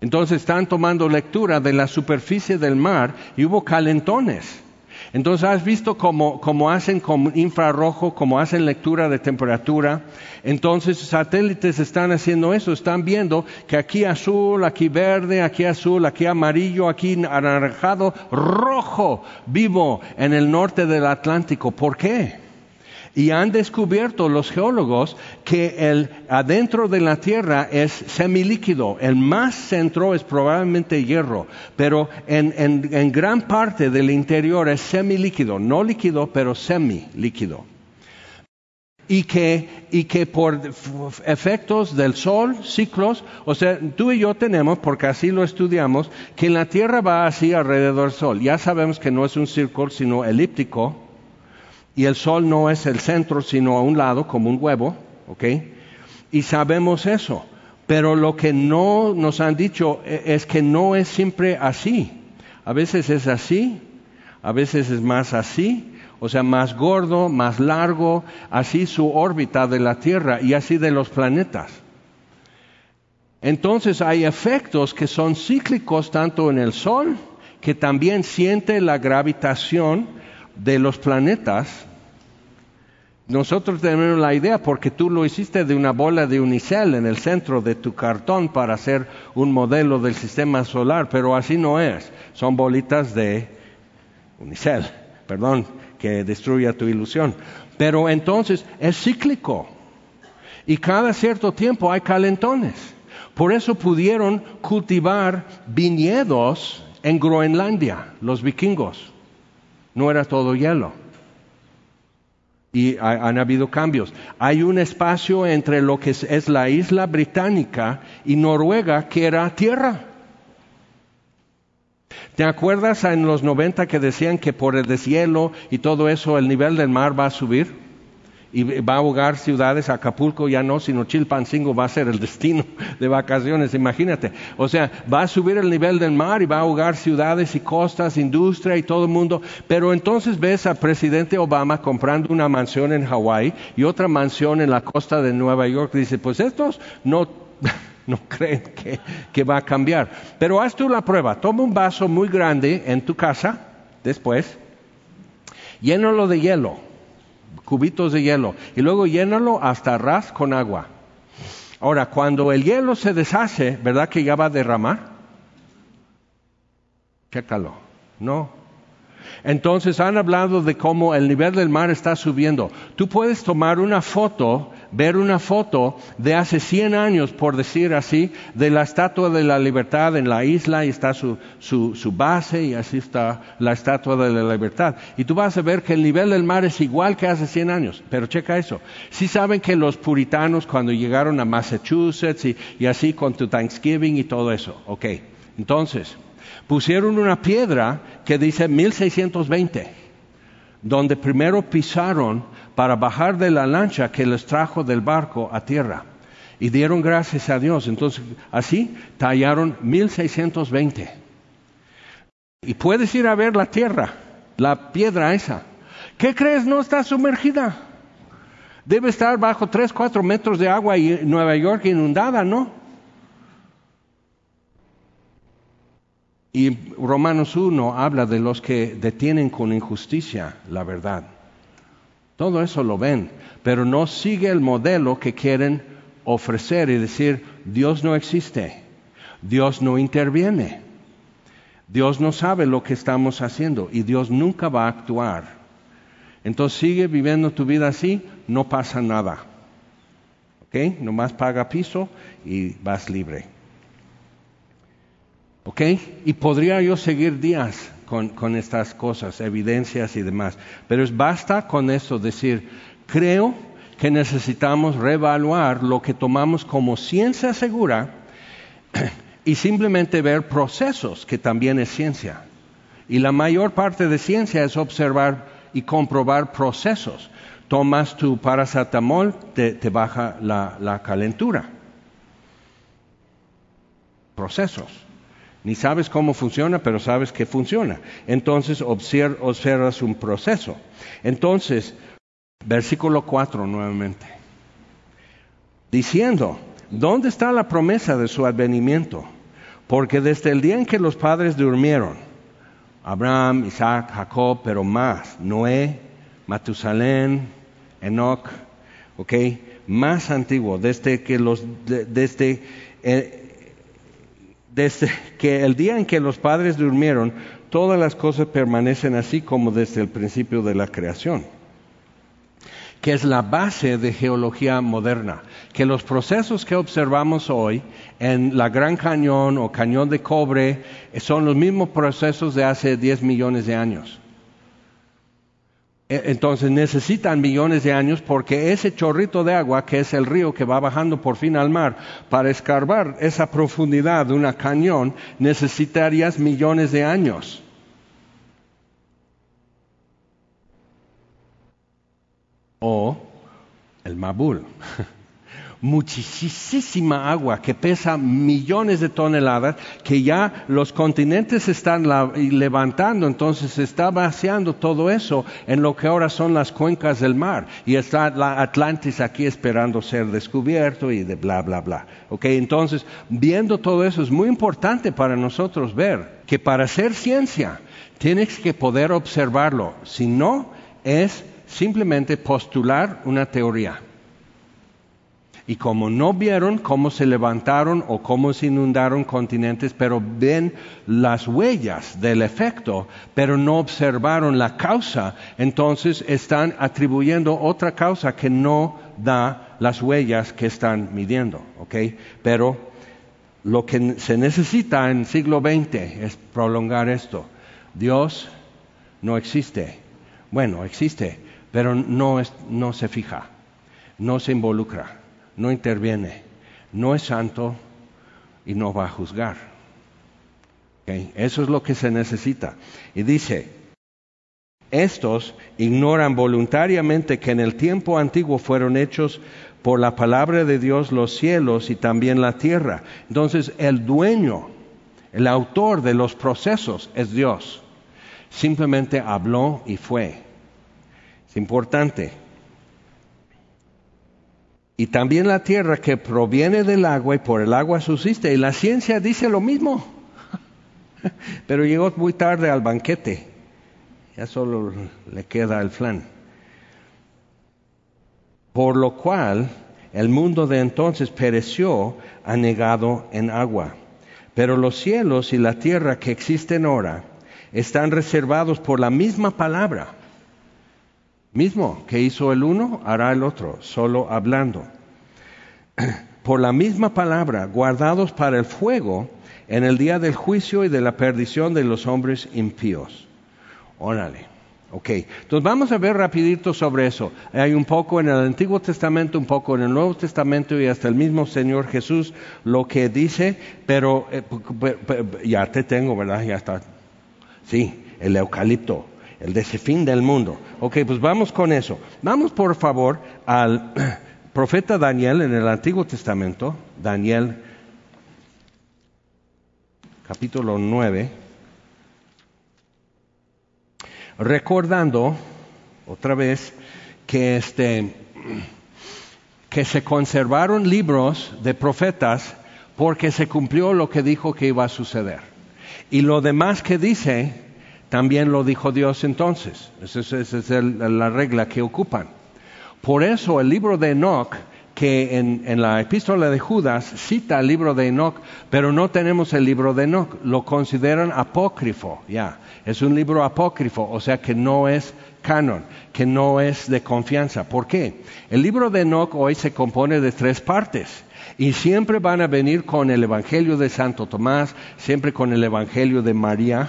Entonces están tomando lectura de la superficie del mar y hubo calentones. Entonces, ¿has visto cómo, cómo hacen con infrarrojo, cómo hacen lectura de temperatura? Entonces, satélites están haciendo eso, están viendo que aquí azul, aquí verde, aquí azul, aquí amarillo, aquí anaranjado, rojo, vivo en el norte del Atlántico. ¿Por qué? Y han descubierto los geólogos que el adentro de la Tierra es semilíquido. El más centro es probablemente hierro, pero en, gran parte del interior es semilíquido. No líquido, pero semilíquido. Y que, y que por efectos del sol, ciclos, o sea, tú y yo tenemos, porque así lo estudiamos, que la Tierra va así alrededor del sol. Ya sabemos que no es un círculo, sino elíptico y el sol no es el centro, sino a un lado, como un huevo, ¿ok? Y sabemos eso. Pero lo que no nos han dicho e, es que no es siempre así. A veces es así, a veces es más así, o sea, más gordo, más largo, así su órbita de la Tierra y así de los planetas. Entonces hay efectos que son cíclicos tanto en el Sol, que también siente la gravitación, de los planetas, nosotros tenemos la idea, porque tú lo hiciste de una bola de unicel en el centro de tu cartón para hacer un modelo del sistema solar, pero así no es. Son bolitas de unicel, perdón, que destruya tu ilusión. Pero entonces es cíclico. Y cada cierto tiempo hay calentones. Por eso pudieron cultivar viñedos en Groenlandia, los vikingos no era todo hielo. Y han habido cambios. Hay un espacio entre lo que es, la isla británica y Noruega que era tierra. ¿Te acuerdas en los 90 que decían que por el deshielo y todo eso el nivel del mar va a subir? Y va a ahogar ciudades, Acapulco ya no, sino Chilpancingo va a ser el destino de vacaciones, imagínate. O sea, va a subir el nivel del mar y va a ahogar ciudades y costas, industria y todo el mundo. Pero entonces ves al presidente Obama comprando una mansión en Hawái y otra mansión en la costa de Nueva York. Dice, pues estos no, no creen que, que va a cambiar. Pero haz tú la prueba, toma un vaso muy grande en tu casa, después, llénalo de hielo cubitos de hielo, y luego llénalo hasta ras con agua. Ahora, cuando el hielo se deshace, ¿verdad que ya va a derramar? Chécalo. No. Entonces han hablado de cómo el nivel del mar está subiendo. Tú puedes tomar una foto ver una foto de hace 100 años, por decir así, de la Estatua de la Libertad en la isla y está su, base y así está la Estatua de la Libertad. Y tú vas a ver que el nivel del mar es igual que hace 100 años, pero checa eso. Si saben que los puritanos cuando llegaron a Massachusetts y, y así con tu Thanksgiving y todo eso, ok. Entonces, pusieron una piedra que dice 1620, donde primero pisaron para bajar de la lancha que les trajo del barco a tierra. Y dieron gracias a Dios. Entonces, así tallaron 1620. Y puedes ir a ver la tierra, la piedra esa. ¿Qué crees? No está sumergida. Debe estar bajo 3, 4 metros de agua y Nueva York inundada, ¿no? Y Romanos 1 habla de los que detienen con injusticia la verdad. Todo eso lo ven, pero no sigue el modelo que quieren ofrecer y decir, Dios no existe, Dios no interviene, Dios no sabe lo que estamos haciendo y Dios nunca va a actuar. Entonces sigue viviendo tu vida así, no pasa nada. ¿Ok? Nomás paga piso y vas libre. ¿Ok? Y podría yo seguir días con, estas cosas, evidencias y demás. Pero basta con eso decir, creo que necesitamos reevaluar lo que tomamos como ciencia segura y simplemente ver procesos, que también es ciencia. Y la mayor parte de ciencia es observar y comprobar procesos. Tomas tu paracetamol, te, baja la calentura. Procesos. Ni sabes cómo funciona, pero sabes que funciona. Entonces observas un proceso. Entonces, versículo 4 nuevamente. Diciendo, ¿dónde está la promesa de su advenimiento? Porque desde el día en que los padres durmieron, Abraham, Isaac, Jacob, pero más, Noé, Matusalén, Enoch, ¿ok? Más antiguo, desde que los, desde, eh, desde que el día en que los padres durmieron, todas las cosas permanecen así como desde el principio de la creación que es la base de geología moderna, que los procesos que observamos hoy en la Gran Cañón o Cañón de Cobre son los mismos procesos de hace 10 millones de años. E, entonces necesitan millones de años porque ese chorrito de agua, que es el río que va bajando por fin al mar, para escarbar esa profundidad de una cañón, necesitarías millones de años. o el Mabul. Muchísima agua que pesa millones de toneladas, que ya los continentes están levantando, entonces se está vaciando todo eso en lo que ahora son las cuencas del mar. Y está la Atlantis aquí esperando ser descubierto y de bla, bla, bla. Okay, entonces, viendo todo eso es muy importante para nosotros ver que para hacer ciencia tienes que poder observarlo. Si no, es simplemente postular una teoría. Y como no vieron cómo se levantaron o cómo se inundaron continentes, pero ven las huellas del efecto, pero no observaron la causa, entonces están atribuyendo otra causa que no da las huellas que están midiendo. Pero lo que se necesita en el siglo XX es prolongar esto. Dios no existe. Bueno, existe, pero no, no se fija, no se involucra, no interviene, no es santo y no va a juzgar. Eso es lo que se necesita. Y dice, estos ignoran voluntariamente que en el tiempo antiguo fueron hechos por la palabra de Dios los cielos y también la tierra. Entonces el dueño, el autor de los procesos es Dios. Simplemente habló y fue importante. Y también la tierra que proviene del agua y por el agua subsiste. Y la ciencia dice lo mismo. Pero llegó muy tarde al banquete. Ya solo le queda el flan. Por lo cual el mundo de entonces pereció anegado en agua. Pero los cielos y la tierra que existen ahora están reservados por la misma palabra Mismo que hizo el uno, hará el otro, solo hablando. Por la misma palabra, guardados para el fuego en el día del juicio y de la perdición de los hombres impíos. Órale. Ok, entonces vamos a ver rapidito sobre eso. Hay un poco en el Antiguo Testamento, un poco en el Nuevo Testamento y hasta el mismo Señor Jesús lo que dice, pero eh, ya te tengo, ¿verdad? Ya está. Sí, el eucalipto el de ese fin del mundo. Ok, pues vamos con eso. Vamos por favor al profeta Daniel en el Antiguo Testamento, Daniel capítulo 9, recordando otra vez que este que se conservaron libros de profetas porque se cumplió lo que dijo que iba a suceder. Y lo demás que dice también lo dijo Dios entonces. Esa es, la regla que ocupan. Por eso el libro de Enoch, que en, la epístola de Judas cita el libro de Enoch, pero no tenemos el libro de Enoch, lo consideran apócrifo, ya. Es un libro apócrifo, o sea que no es canon, que no es de confianza. ¿Por qué? El libro de Enoch hoy se compone de tres partes. Y siempre van a venir con el Evangelio de Santo Tomás, siempre con el Evangelio de María,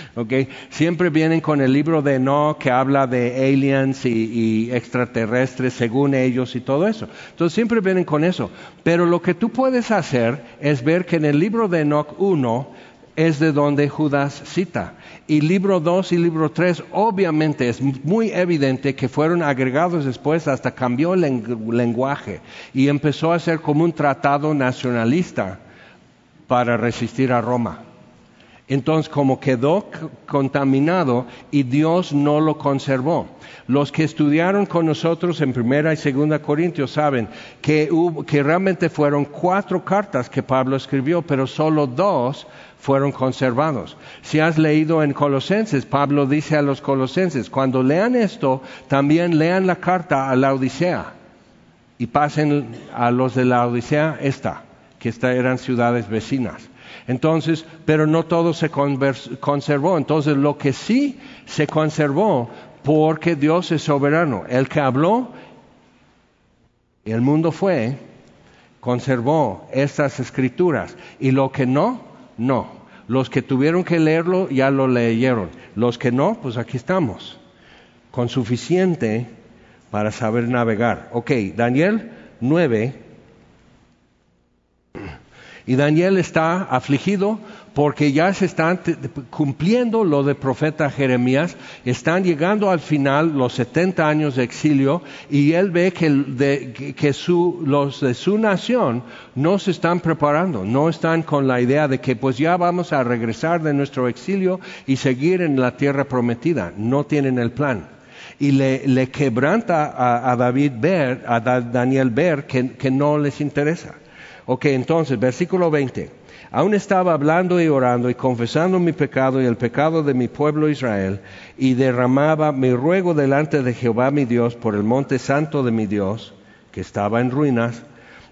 Siempre vienen con el libro de No que habla de aliens y, extraterrestres según ellos y todo eso. Entonces siempre vienen con eso. Pero lo que tú puedes hacer es ver que en el libro de Enoch 1 es de donde Judas cita. Y libro 2 y libro 3 obviamente es muy evidente que fueron agregados después, hasta cambió el lenguaje y empezó a ser como un tratado nacionalista para resistir a Roma. Entonces, como quedó contaminado y Dios no lo conservó. Los que estudiaron con nosotros en Primera y Segunda Corintios saben que, que realmente fueron cuatro cartas que Pablo escribió, pero solo dos fueron conservados. Si has leído en Colosenses, Pablo dice a los colosenses, cuando lean esto, también lean la carta a la Odisea y pasen a los de la Odisea esta, que esta eran ciudades vecinas. Entonces, pero no todo se conservó. Entonces, lo que sí se conservó, porque Dios es soberano. El que habló, el mundo fue, conservó estas escrituras. Y lo que no, no. Los que tuvieron que leerlo ya lo leyeron. Los que no, pues aquí estamos. Con suficiente para saber navegar. Ok, Daniel 9, y Daniel está afligido porque ya se están cumpliendo lo de profeta Jeremías, están llegando al final los 70 años de exilio y él ve que, los de su nación no se están preparando, no están con la idea de que pues ya vamos a regresar de nuestro exilio y seguir en la tierra prometida, no tienen el plan. Y le, quebranta a, David ver, a Daniel ver que no les interesa. Ok, entonces, versículo 20. Aún estaba hablando y orando y confesando mi pecado y el pecado de mi pueblo Israel, y derramaba mi ruego delante de Jehová mi Dios por el monte santo de mi Dios, que estaba en ruinas.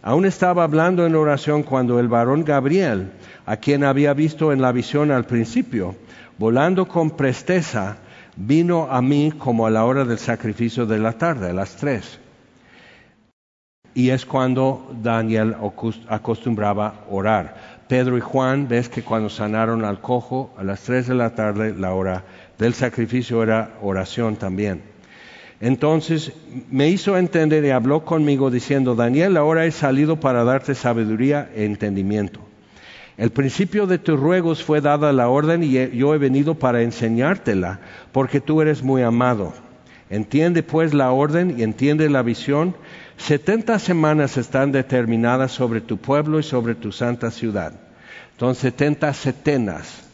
Aún estaba hablando en oración cuando el varón Gabriel, a quien había visto en la visión al principio, volando con presteza, vino a mí como a la hora del sacrificio de la tarde, a las tres. Y es cuando Daniel acostumbraba orar. Pedro y Juan, ves que cuando sanaron al cojo a las tres de la tarde, la hora del sacrificio era oración también. Entonces me hizo entender y habló conmigo diciendo, Daniel, ahora he salido para darte sabiduría e entendimiento. El principio de tus ruegos fue dada la orden y yo he venido para enseñártela, porque tú eres muy amado. Entiende pues la orden y entiende la visión Setenta semanas están determinadas sobre tu pueblo y sobre tu santa ciudad. Entonces, setenta setenas.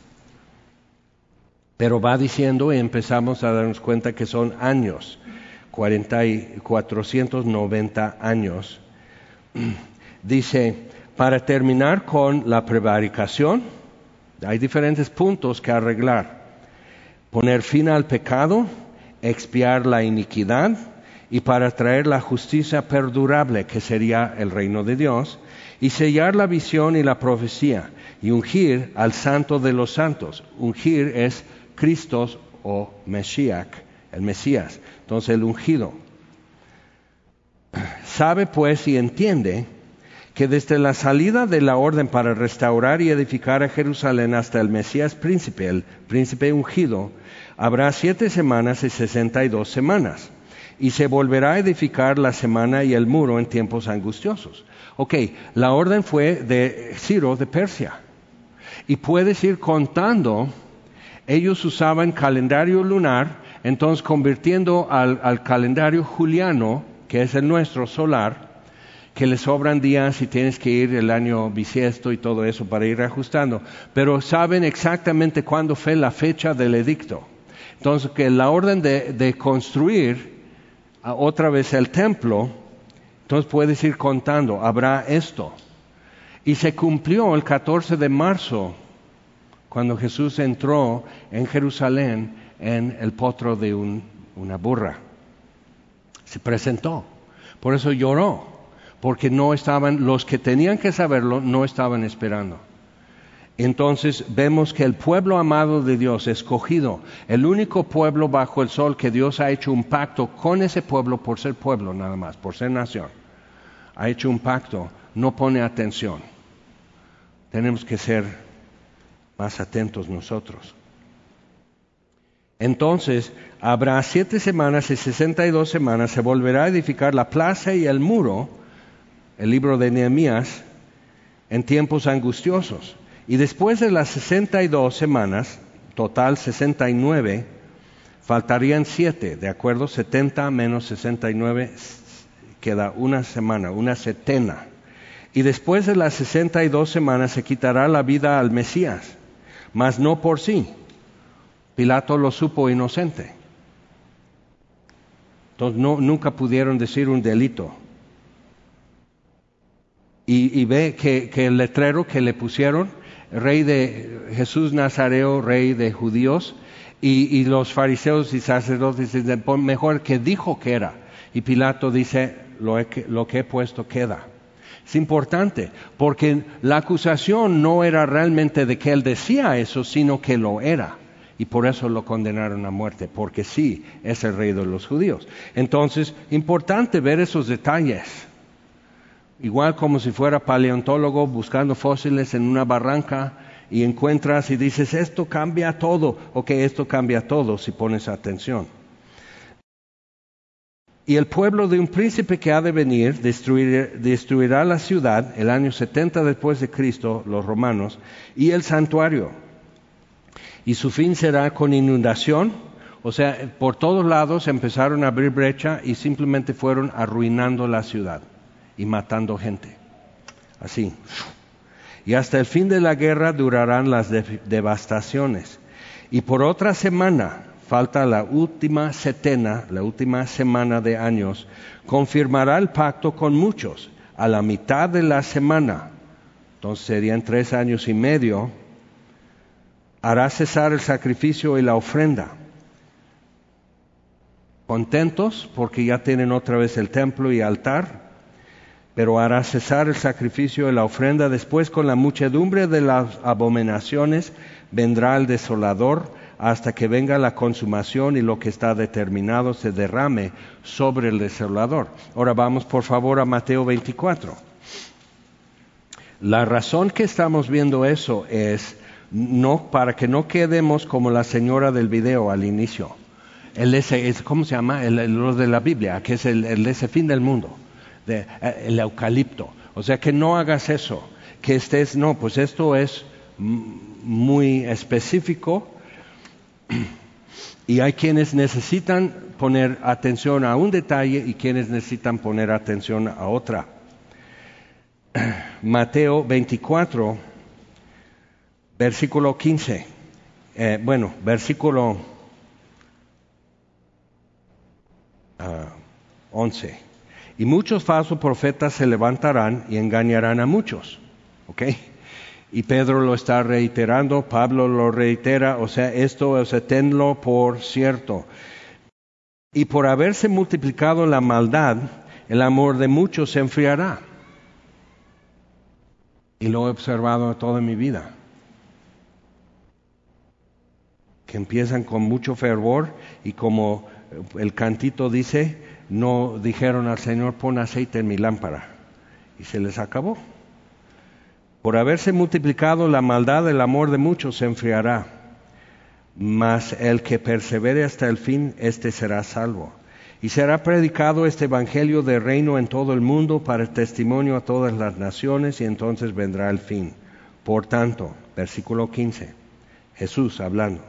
Pero va diciendo y empezamos a darnos cuenta que son años, cuarenta y noventa años. Dice, para terminar con la prevaricación, hay diferentes puntos que arreglar. Poner fin al pecado, expiar la iniquidad, y para traer la justicia perdurable que sería el reino de Dios, y sellar la visión y la profecía, y ungir al santo de los santos. Ungir es Cristo o Mesías, el Mesías, entonces el ungido. Sabe pues y entiende que desde la salida de la orden para restaurar y edificar a Jerusalén hasta el Mesías príncipe, el príncipe ungido, habrá siete semanas y sesenta y dos semanas y se volverá a edificar la semana y el muro en tiempos angustiosos. Ok, la orden fue de Ciro de Persia. Y puedes ir contando, ellos usaban calendario lunar, entonces convirtiendo al, al calendario juliano, que es el nuestro solar, que le sobran días y tienes que ir el año bisiesto y todo eso para ir ajustando, pero saben exactamente cuándo fue la fecha del edicto. Entonces, que la orden de, de construir otra vez el templo, entonces puedes ir contando, habrá esto. Y se cumplió el 14 de marzo, cuando Jesús entró en Jerusalén en el potro de una burra. Se presentó. Por eso lloró, porque no estaban, los que tenían que saberlo, no estaban esperando. Entonces vemos que el pueblo amado de Dios, escogido, el único pueblo bajo el sol que Dios ha hecho un pacto con ese pueblo por ser pueblo nada más, por ser nación, ha hecho un pacto, no pone atención. Tenemos que ser más atentos nosotros. Entonces, habrá siete semanas y sesenta y dos semanas, se volverá a edificar la plaza y el muro, el libro de Nehemías, en tiempos angustiosos. Y después de las 62 semanas, total 69, faltarían 7, ¿de acuerdo? 70 menos 69 queda una semana, una setena. Y después de las 62 semanas se quitará la vida al Mesías. mas no por sí. Pilato lo supo inocente. Entonces no, nunca pudieron decir un delito. Y, ve que, el letrero que le pusieron, rey de Jesús Nazareo, rey de judíos, y, los fariseos y sacerdotes dicen, mejor que dijo que era. Y Pilato dice, lo, lo que he puesto queda. Es importante, porque la acusación no era realmente de que él decía eso, sino que lo era y por eso lo condenaron a muerte, porque sí es el rey de los judíos. Entonces, importante ver esos detalles. Igual como si fuera paleontólogo buscando fósiles en una barranca y encuentras y dices, esto cambia todo, ok, esto cambia todo si pones atención. Y el pueblo de un príncipe que ha de venir destruirá la ciudad el año 70 después de Cristo, los romanos, y el santuario y su fin será con inundación. O sea, por todos lados empezaron a abrir brecha y simplemente fueron arruinando la ciudad y matando gente. Así. Y hasta el fin de la guerra durarán las devastaciones. Y por otra semana, falta la última setena, la última semana de años, confirmará el pacto con muchos. A la mitad de la semana, entonces serían tres años y medio, hará cesar el sacrificio y la ofrenda. Contentos porque ya tienen otra vez el templo y altar, pero hará cesar el sacrificio y la ofrenda. Después con la muchedumbre de las abominaciones vendrá el desolador hasta que venga la consumación y lo que está determinado se derrame sobre el desolador. Ahora vamos por favor a Mateo 24. La razón que estamos viendo eso es no, para que no quedemos como la señora del video al inicio. El ese, ¿Cómo se llama? El, de la Biblia, que es el, ese fin del mundo, eh, el eucalipto. O sea, que no hagas eso, que estés, no, pues esto es muy específico y hay quienes necesitan poner atención a un detalle y quienes necesitan poner atención a otra. Mateo 24 versículo 15, eh, bueno, versículo 11. Y muchos falsos profetas se levantarán y engañarán a muchos. ¿Ok? Y Pedro lo está reiterando, Pablo lo reitera, o sea, esto, o tenlo por cierto. Y por haberse multiplicado la maldad, el amor de muchos se enfriará. Y lo he observado toda mi vida. que empiezan con mucho fervor y como el cantito dice, no dijeron al Señor, pon aceite en mi lámpara. Y se les acabó. Por haberse multiplicado la maldad, el amor de muchos se enfriará. Mas el que persevere hasta el fin, éste será salvo. Y será predicado este Evangelio de reino en todo el mundo para testimonio a todas las naciones y entonces vendrá el fin. Por tanto, versículo 15, Jesús hablando.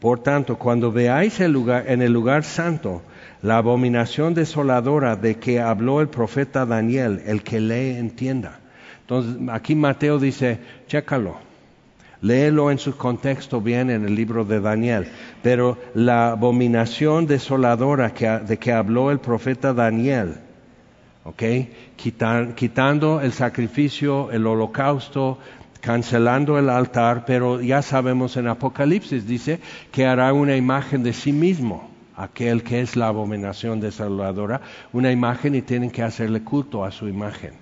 Por tanto, cuando veáis el lugar, en el lugar santo la abominación desoladora de que habló el profeta Daniel, el que lee entienda. Entonces, aquí Mateo dice, chécalo, léelo en su contexto bien en el libro de Daniel. Pero la abominación desoladora de que habló el profeta Daniel, ¿ok? quitando el sacrificio, el holocausto, cancelando el altar, pero ya sabemos en Apocalipsis dice que hará una imagen de sí mismo, aquel que es la abominación desoladora, una imagen y tienen que hacerle culto a su imagen.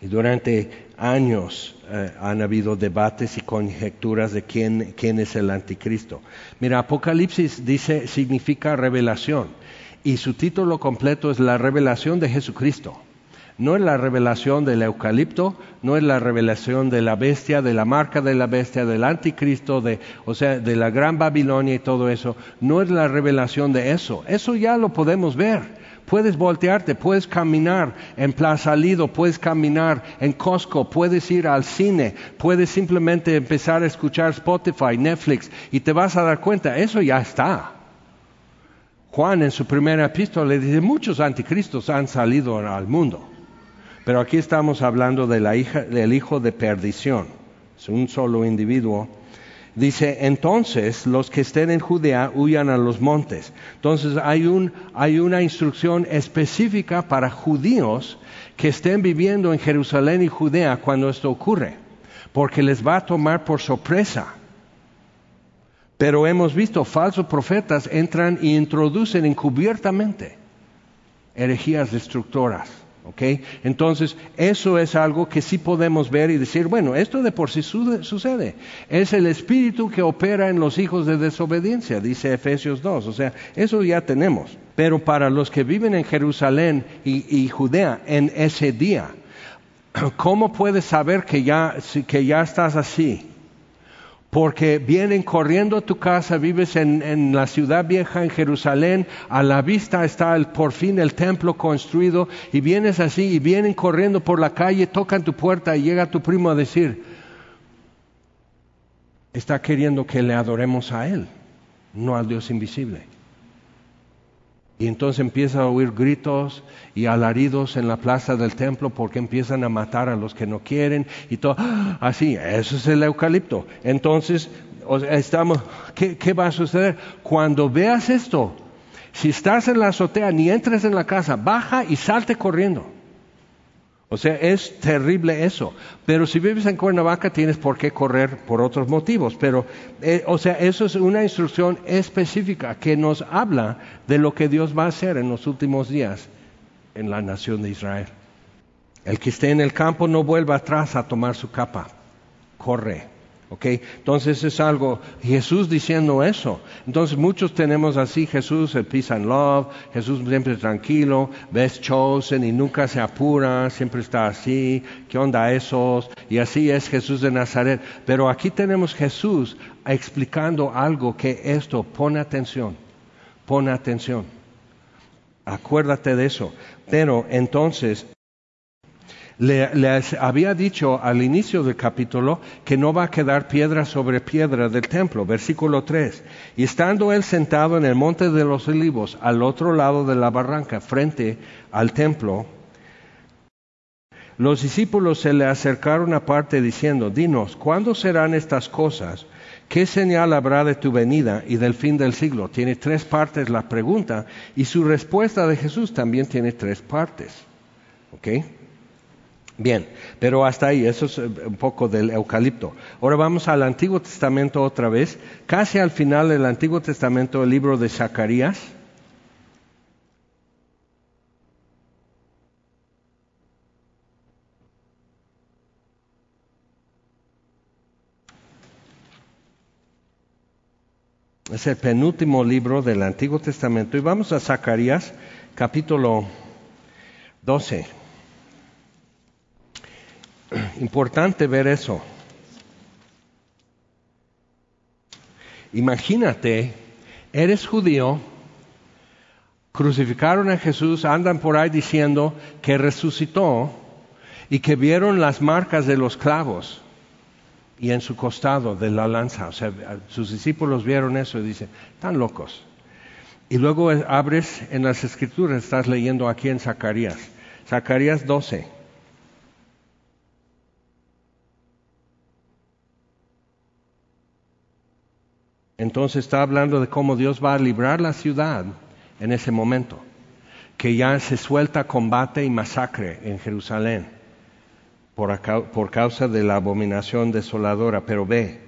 Y durante años eh, han habido debates y conjeturas de quién, quién es el anticristo. Mira, Apocalipsis dice, significa revelación, y su título completo es la revelación de Jesucristo. No es la revelación del eucalipto, no es la revelación de la bestia, de la marca de la bestia, del anticristo, de, o sea, de la gran Babilonia y todo eso. No es la revelación de eso. Eso ya lo podemos ver. Puedes voltearte, puedes caminar en Plaza Lido, puedes caminar en Costco, puedes ir al cine, puedes simplemente empezar a escuchar Spotify, Netflix y te vas a dar cuenta, eso ya está. Juan en su primera epístola le dice, muchos anticristos han salido al mundo. Pero aquí estamos hablando del hijo de perdición, es un solo individuo. Dice, entonces los que estén en Judea huyan a los montes. Entonces hay, hay una instrucción específica para judíos que estén viviendo en Jerusalén y Judea cuando esto ocurre, porque les va a tomar por sorpresa. Pero hemos visto falsos profetas entran y introducen encubiertamente herejías destructoras. Entonces, eso es algo que sí podemos ver y decir, bueno, esto de por sí sucede. Es el espíritu que opera en los hijos de desobediencia, dice Efesios 2. O sea, eso ya tenemos. Pero para los que viven en Jerusalén y, Judea en ese día, ¿cómo puedes saber que ya, que ya estás así? Porque vienen corriendo a tu casa, vives en, la ciudad vieja, en Jerusalén, a la vista está el, por fin el templo construido, y vienes así, y vienen corriendo por la calle, tocan tu puerta y llega tu primo a decir, está queriendo que le adoremos a Él, no al Dios invisible. Y entonces empieza a oír gritos y alaridos en la plaza del templo porque empiezan a matar a los que no quieren y todo. Así, eso es el eucalipto. Entonces, estamos, ¿qué, ¿qué va a suceder? Cuando veas esto, si estás en la azotea, ni entres en la casa, baja y salte corriendo. O sea, es terrible eso. Pero si vives en Cuernavaca tienes por qué correr por otros motivos. Pero, eh, o sea, eso es una instrucción específica que nos habla de lo que Dios va a hacer en los últimos días en la nación de Israel. El que esté en el campo no vuelva atrás a tomar su capa. Corre. Entonces es algo, Jesús diciendo eso. Entonces muchos tenemos así, Jesús, el peace and love, Jesús siempre tranquilo, ves chosen y nunca se apura, siempre está así, ¿qué onda esos? Y así es Jesús de Nazaret. Pero aquí tenemos Jesús explicando algo que esto, pone atención, pone atención. Acuérdate de eso. Pero entonces le, había dicho al inicio del capítulo que no va a quedar piedra sobre piedra del templo, versículo 3. Y estando él sentado en el monte de los olivos, al otro lado de la barranca, frente al templo, los discípulos se le acercaron aparte diciendo, dinos, ¿cuándo serán estas cosas? ¿Qué señal habrá de tu venida y del fin del siglo? Tiene tres partes la pregunta y su respuesta de Jesús también tiene tres partes. ¿Ok? Bien, pero hasta ahí, eso es eh, un poco del eucalipto. Ahora vamos al Antiguo Testamento otra vez, casi al final del Antiguo Testamento, el libro de Zacarías. Es el penúltimo libro del Antiguo Testamento y vamos a Zacarías capítulo 12. Importante ver eso. Imagínate, eres judío, crucificaron a Jesús, andan por ahí diciendo que resucitó y que vieron las marcas de los clavos y en su costado de la lanza. O sea, sus discípulos vieron eso y dicen, están locos. Y luego abres en las escrituras, estás leyendo aquí en Zacarías, Zacarías 12. Entonces está hablando de cómo Dios va a librar la ciudad en ese momento, que ya se suelta combate y masacre en Jerusalén por, causa de la abominación desoladora. Pero ve,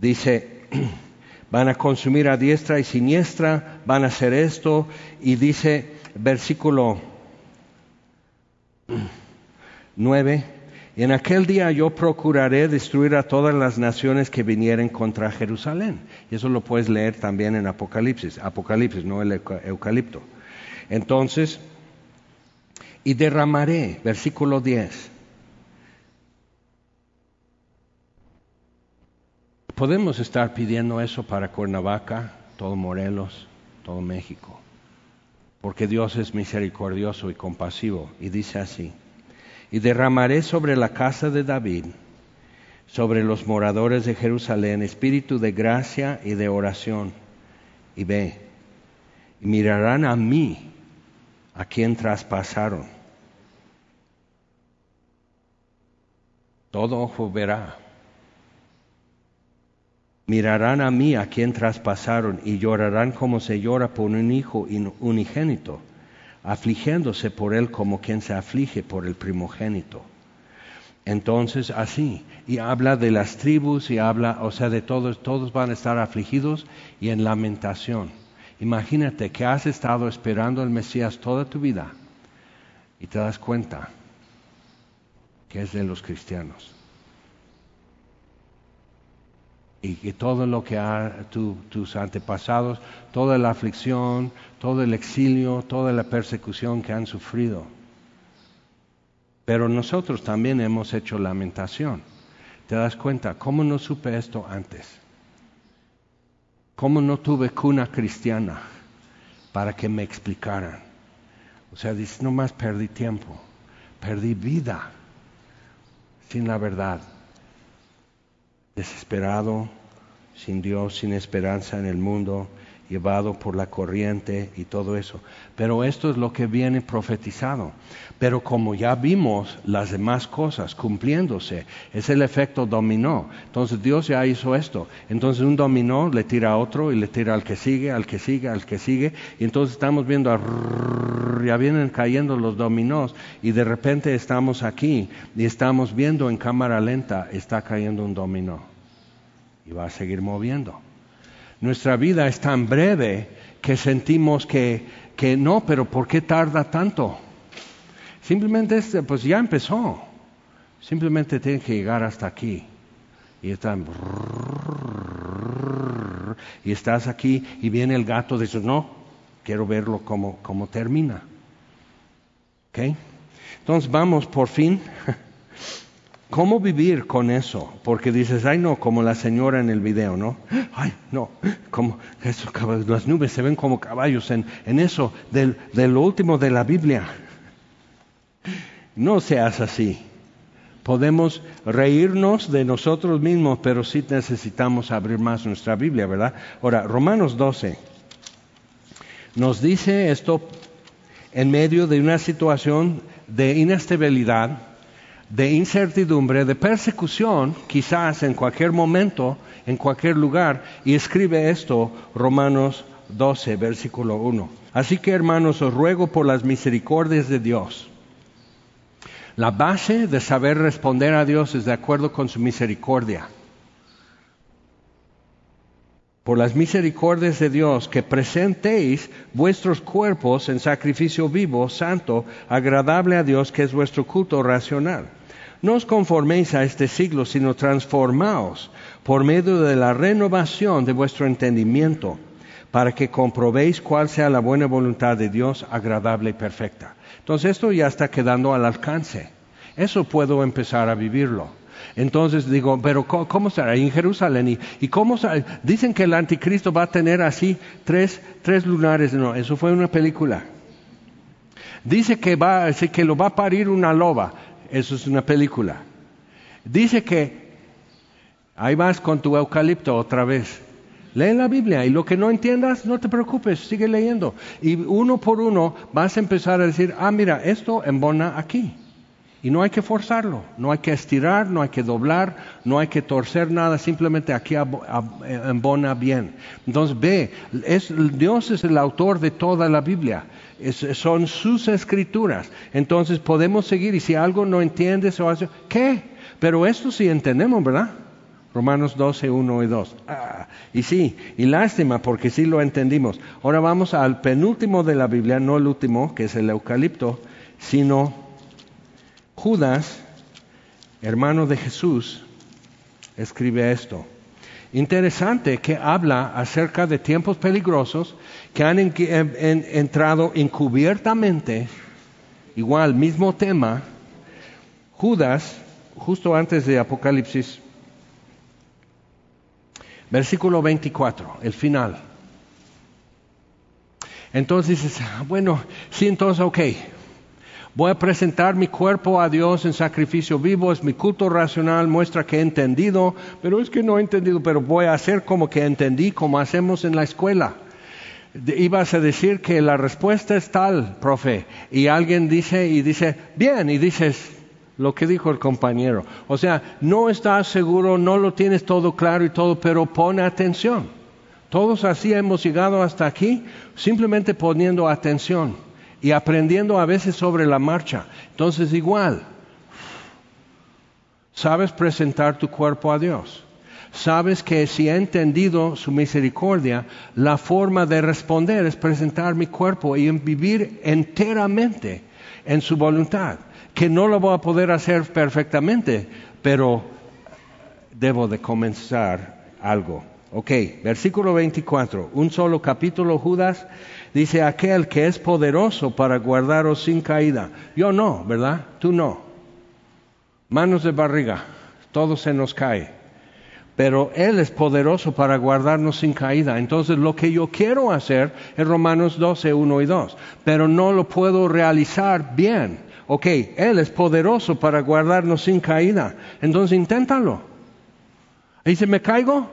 dice, van a consumir a diestra y siniestra, van a hacer esto, y dice, versículo 9, y en aquel día yo procuraré destruir a todas las naciones que vinieren contra Jerusalén. Y eso lo puedes leer también en Apocalipsis, Apocalipsis, no el eucalipto. Entonces, y derramaré, versículo 10. Podemos estar pidiendo eso para Cuernavaca, todo Morelos, todo México, porque Dios es misericordioso y compasivo y dice así y derramaré sobre la casa de David, sobre los moradores de Jerusalén, espíritu de gracia y de oración. Y ve, y mirarán a mí, a quien traspasaron. Todo ojo verá Mirarán a mí a quien traspasaron y llorarán como se llora por un hijo unigénito, afligiéndose por él como quien se aflige por el primogénito. Entonces así, y habla de las tribus y habla, o sea, de todos, todos van a estar afligidos y en lamentación. Imagínate que has estado esperando al Mesías toda tu vida y te das cuenta que es de los cristianos. Y que todo lo que ha tus antepasados, toda la aflicción, todo el exilio, toda la persecución que han sufrido. Pero nosotros también hemos hecho lamentación. ¿Te das cuenta? ¿Cómo no supe esto antes? ¿Cómo no tuve cuna cristiana para que me explicaran? O sea, no más perdí tiempo, perdí vida sin la verdad, desesperado, sin Dios, sin esperanza en el mundo, llevado por la corriente y todo eso. Pero esto es lo que viene profetizado. Pero como ya vimos las demás cosas cumpliéndose, es el efecto dominó. Entonces Dios ya hizo esto. Entonces un dominó le tira a otro y le tira al que sigue, al que sigue, al que sigue. Y entonces estamos viendo, ya vienen cayendo los dominós y de repente estamos aquí y estamos viendo en cámara lenta, está cayendo un dominó. Y va a seguir moviendo. Nuestra vida es tan breve que sentimos que, que no, pero ¿por qué tarda tanto? Simplemente es, pues ya empezó. Simplemente tiene que llegar hasta aquí. Y están y estás aquí y viene el gato y dice, no, quiero verlo como, como termina. ¿Ok? Entonces vamos por fin ¿Cómo vivir con eso? Porque dices, ay no, como la señora en el video, ¿no? Ay no, como las nubes se ven como caballos en, eso, del, de último de la Biblia. No seas así. Podemos reírnos de nosotros mismos, pero sí necesitamos abrir más nuestra Biblia, ¿verdad? Ahora, Romanos 12 nos dice esto en medio de una situación de inestabilidad de incertidumbre, de persecución, quizás en cualquier momento, en cualquier lugar, y escribe esto Romanos 12, versículo 1. Así que hermanos, os ruego por las misericordias de Dios. La base de saber responder a Dios es de acuerdo con su misericordia por las misericordias de Dios, que presentéis vuestros cuerpos en sacrificio vivo, santo, agradable a Dios, que es vuestro culto racional. No os conforméis a este siglo, sino transformaos por medio de la renovación de vuestro entendimiento, para que comprobéis cuál sea la buena voluntad de Dios, agradable y perfecta. Entonces esto ya está quedando al alcance. Eso puedo empezar a vivirlo. Entonces digo, pero ¿cómo será en Jerusalén? ¿Y, cómo Dicen que el anticristo va a tener así tres, tres lunares. No, eso fue una película. Dice que, va, que lo va a parir una loba. Eso es una película. Dice que ahí vas con tu eucalipto otra vez. Lee la Biblia y lo que no entiendas, no te preocupes, sigue leyendo. Y uno por uno vas a empezar a decir, ah, mira, esto embona aquí. Y no hay que forzarlo, no hay que estirar, no hay que doblar, no hay que torcer nada, simplemente aquí embona bien. Entonces ve, Dios es el autor de toda la Biblia, son sus escrituras. Entonces podemos seguir y si algo no entiendes o hace, ¿qué? Pero esto sí entendemos, ¿verdad? Romanos 12, 1 y 2. Ah, y sí, y lástima porque sí lo entendimos. Ahora vamos al penúltimo de la Biblia, no el último, que es el eucalipto, sino Judas, hermano de Jesús, escribe esto. Interesante que habla acerca de tiempos peligrosos que han entrado encubiertamente, igual, mismo tema. Judas, justo antes de Apocalipsis, versículo 24, el final. Entonces dices, bueno, sí, entonces, ok, Voy a presentar mi cuerpo a Dios en sacrificio vivo, es mi culto racional, muestra que he entendido, pero es que no he entendido, pero voy a hacer como que entendí, como hacemos en la escuela. Ibas a decir que la respuesta es tal, profe, y alguien dice y dice, bien, y dices, lo que dijo el compañero. O sea, no estás seguro, no lo tienes todo claro y todo, pero pone atención. Todos así hemos llegado hasta aquí simplemente poniendo atención y aprendiendo a veces sobre la marcha. Entonces igual, sabes presentar tu cuerpo a Dios. Sabes que si he entendido su misericordia, la forma de responder es presentar mi cuerpo y vivir enteramente en su voluntad que no lo voy a poder hacer perfectamente, pero debo de comenzar algo. Ok, versículo 24, un solo capítulo Judas dice, aquel que es poderoso para guardaros sin caída. Yo no, ¿verdad? Tú no. Manos de barriga, todo se nos cae. Pero Él es poderoso para guardarnos sin caída. Entonces lo que yo quiero hacer es Romanos 12, 1 y 2. Pero no lo puedo realizar bien ok, Él es poderoso para guardarnos sin caída. Entonces inténtalo. Y dice, ¿me caigo?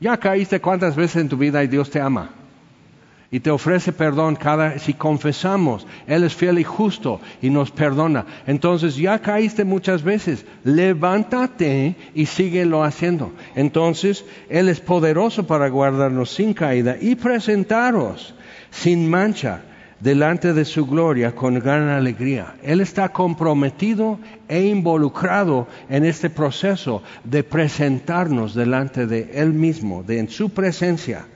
Ya caíste cuántas veces en tu vida y Dios te ama. Y te ofrece perdón cada si confesamos, Él es fiel y justo y nos perdona. Entonces ya caíste muchas veces, levántate y síguelo haciendo. Entonces Él es poderoso para guardarnos sin caída y presentaros sin mancha delante de su gloria con gran alegría. Él está comprometido e involucrado en este proceso de presentarnos delante de Él mismo, de en su presencia,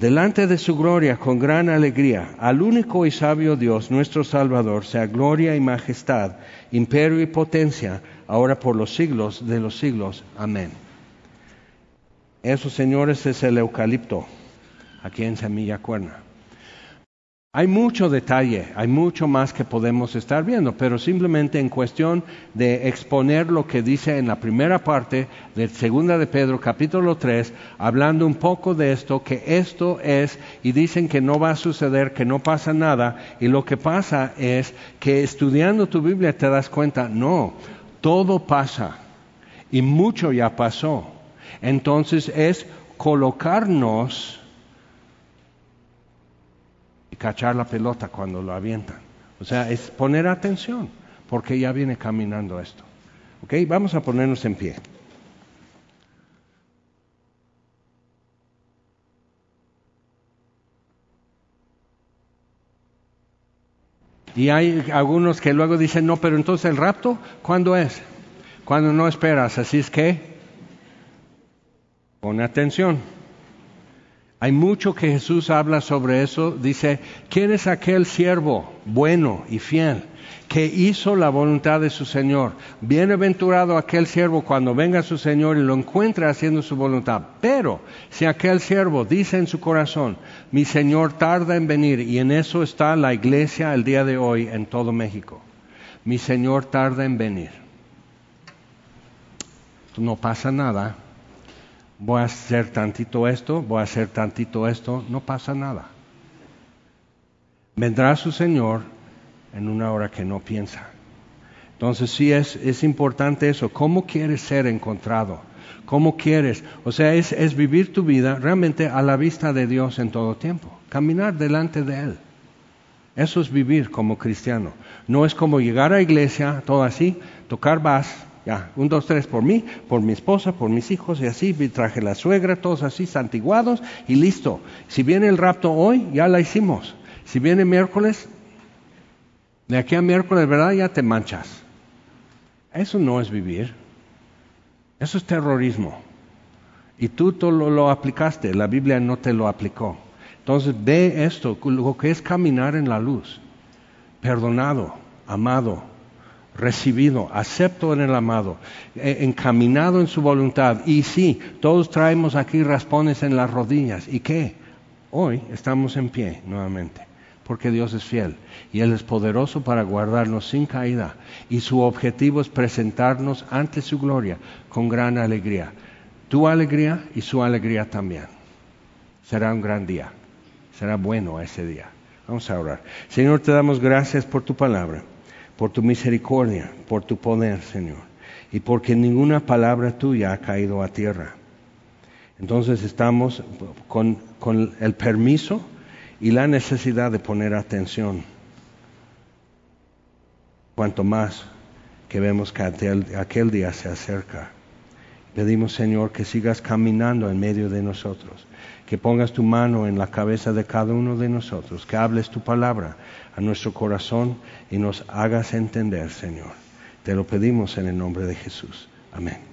delante de su gloria con gran alegría. Al único y sabio Dios, nuestro Salvador, sea gloria y majestad, imperio y potencia, ahora por los siglos de los siglos. Amén. Eso, señores, es el eucalipto, aquí en Semilla Cuerna. Hay mucho detalle, hay mucho más que podemos estar viendo, pero simplemente en cuestión de exponer lo que dice en la primera parte de Segunda de Pedro, capítulo 3, hablando un poco de esto, que esto es, y dicen que no va a suceder, que no pasa nada, y lo que pasa es que estudiando tu Biblia te das cuenta, no, todo pasa, y mucho ya pasó. Entonces es colocarnos cachar la pelota cuando lo avientan. O sea, es poner atención, porque ya viene caminando esto. ¿Ok? Vamos a ponernos en pie. Y hay algunos que luego dicen, no, pero entonces el rapto, ¿cuándo es? Cuando no esperas. Así es que, pone atención. Hay mucho que Jesús habla sobre eso. Dice, ¿quién es aquel siervo bueno y fiel que hizo la voluntad de su Señor? Bienaventurado aquel siervo cuando venga su Señor y lo encuentre haciendo su voluntad. Pero si aquel siervo dice en su corazón, mi Señor tarda en venir, y en eso está la iglesia el día de hoy en todo México. Mi Señor tarda en venir. No pasa nada voy a hacer tantito esto, voy a hacer tantito esto, no pasa nada. Vendrá su Señor en una hora que no piensa. Entonces sí es, es importante eso. ¿Cómo quieres ser encontrado? ¿Cómo quieres? O sea, es, es vivir tu vida realmente a la vista de Dios en todo tiempo. Caminar delante de Él. Eso es vivir como cristiano. No es como llegar a la iglesia, todo así, tocar vas, un, dos, tres por mí, por mi esposa, por mis hijos y así, traje la suegra, todos así santiguados y listo. Si viene el rapto hoy, ya la hicimos. Si viene miércoles, de aquí a miércoles, ¿verdad? Ya te manchas. Eso no es vivir. Eso es terrorismo. Y tú lo, lo aplicaste, la Biblia no te lo aplicó. Entonces ve esto, lo que es caminar en la luz, perdonado, amado, recibido, acepto en el amado, eh, encaminado en su voluntad. Y sí, todos traemos aquí raspones en las rodillas. ¿Y qué? Hoy estamos en pie nuevamente, porque Dios es fiel y Él es poderoso para guardarnos sin caída. Y su objetivo es presentarnos ante su gloria con gran alegría. Tu alegría y su alegría también. Será un gran día. Será bueno ese día. Vamos a orar. Señor, te damos gracias por tu palabra por tu misericordia, por tu poder, Señor, y porque ninguna palabra tuya ha caído a tierra. Entonces estamos con, el permiso y la necesidad de poner atención. cuanto más que vemos que aquel día se acerca. Pedimos, Señor, que sigas caminando en medio de nosotros, que pongas tu mano en la cabeza de cada uno de nosotros, que hables tu palabra nuestro corazón y nos hagas entender, Señor. Te lo pedimos en el nombre de Jesús. Amén.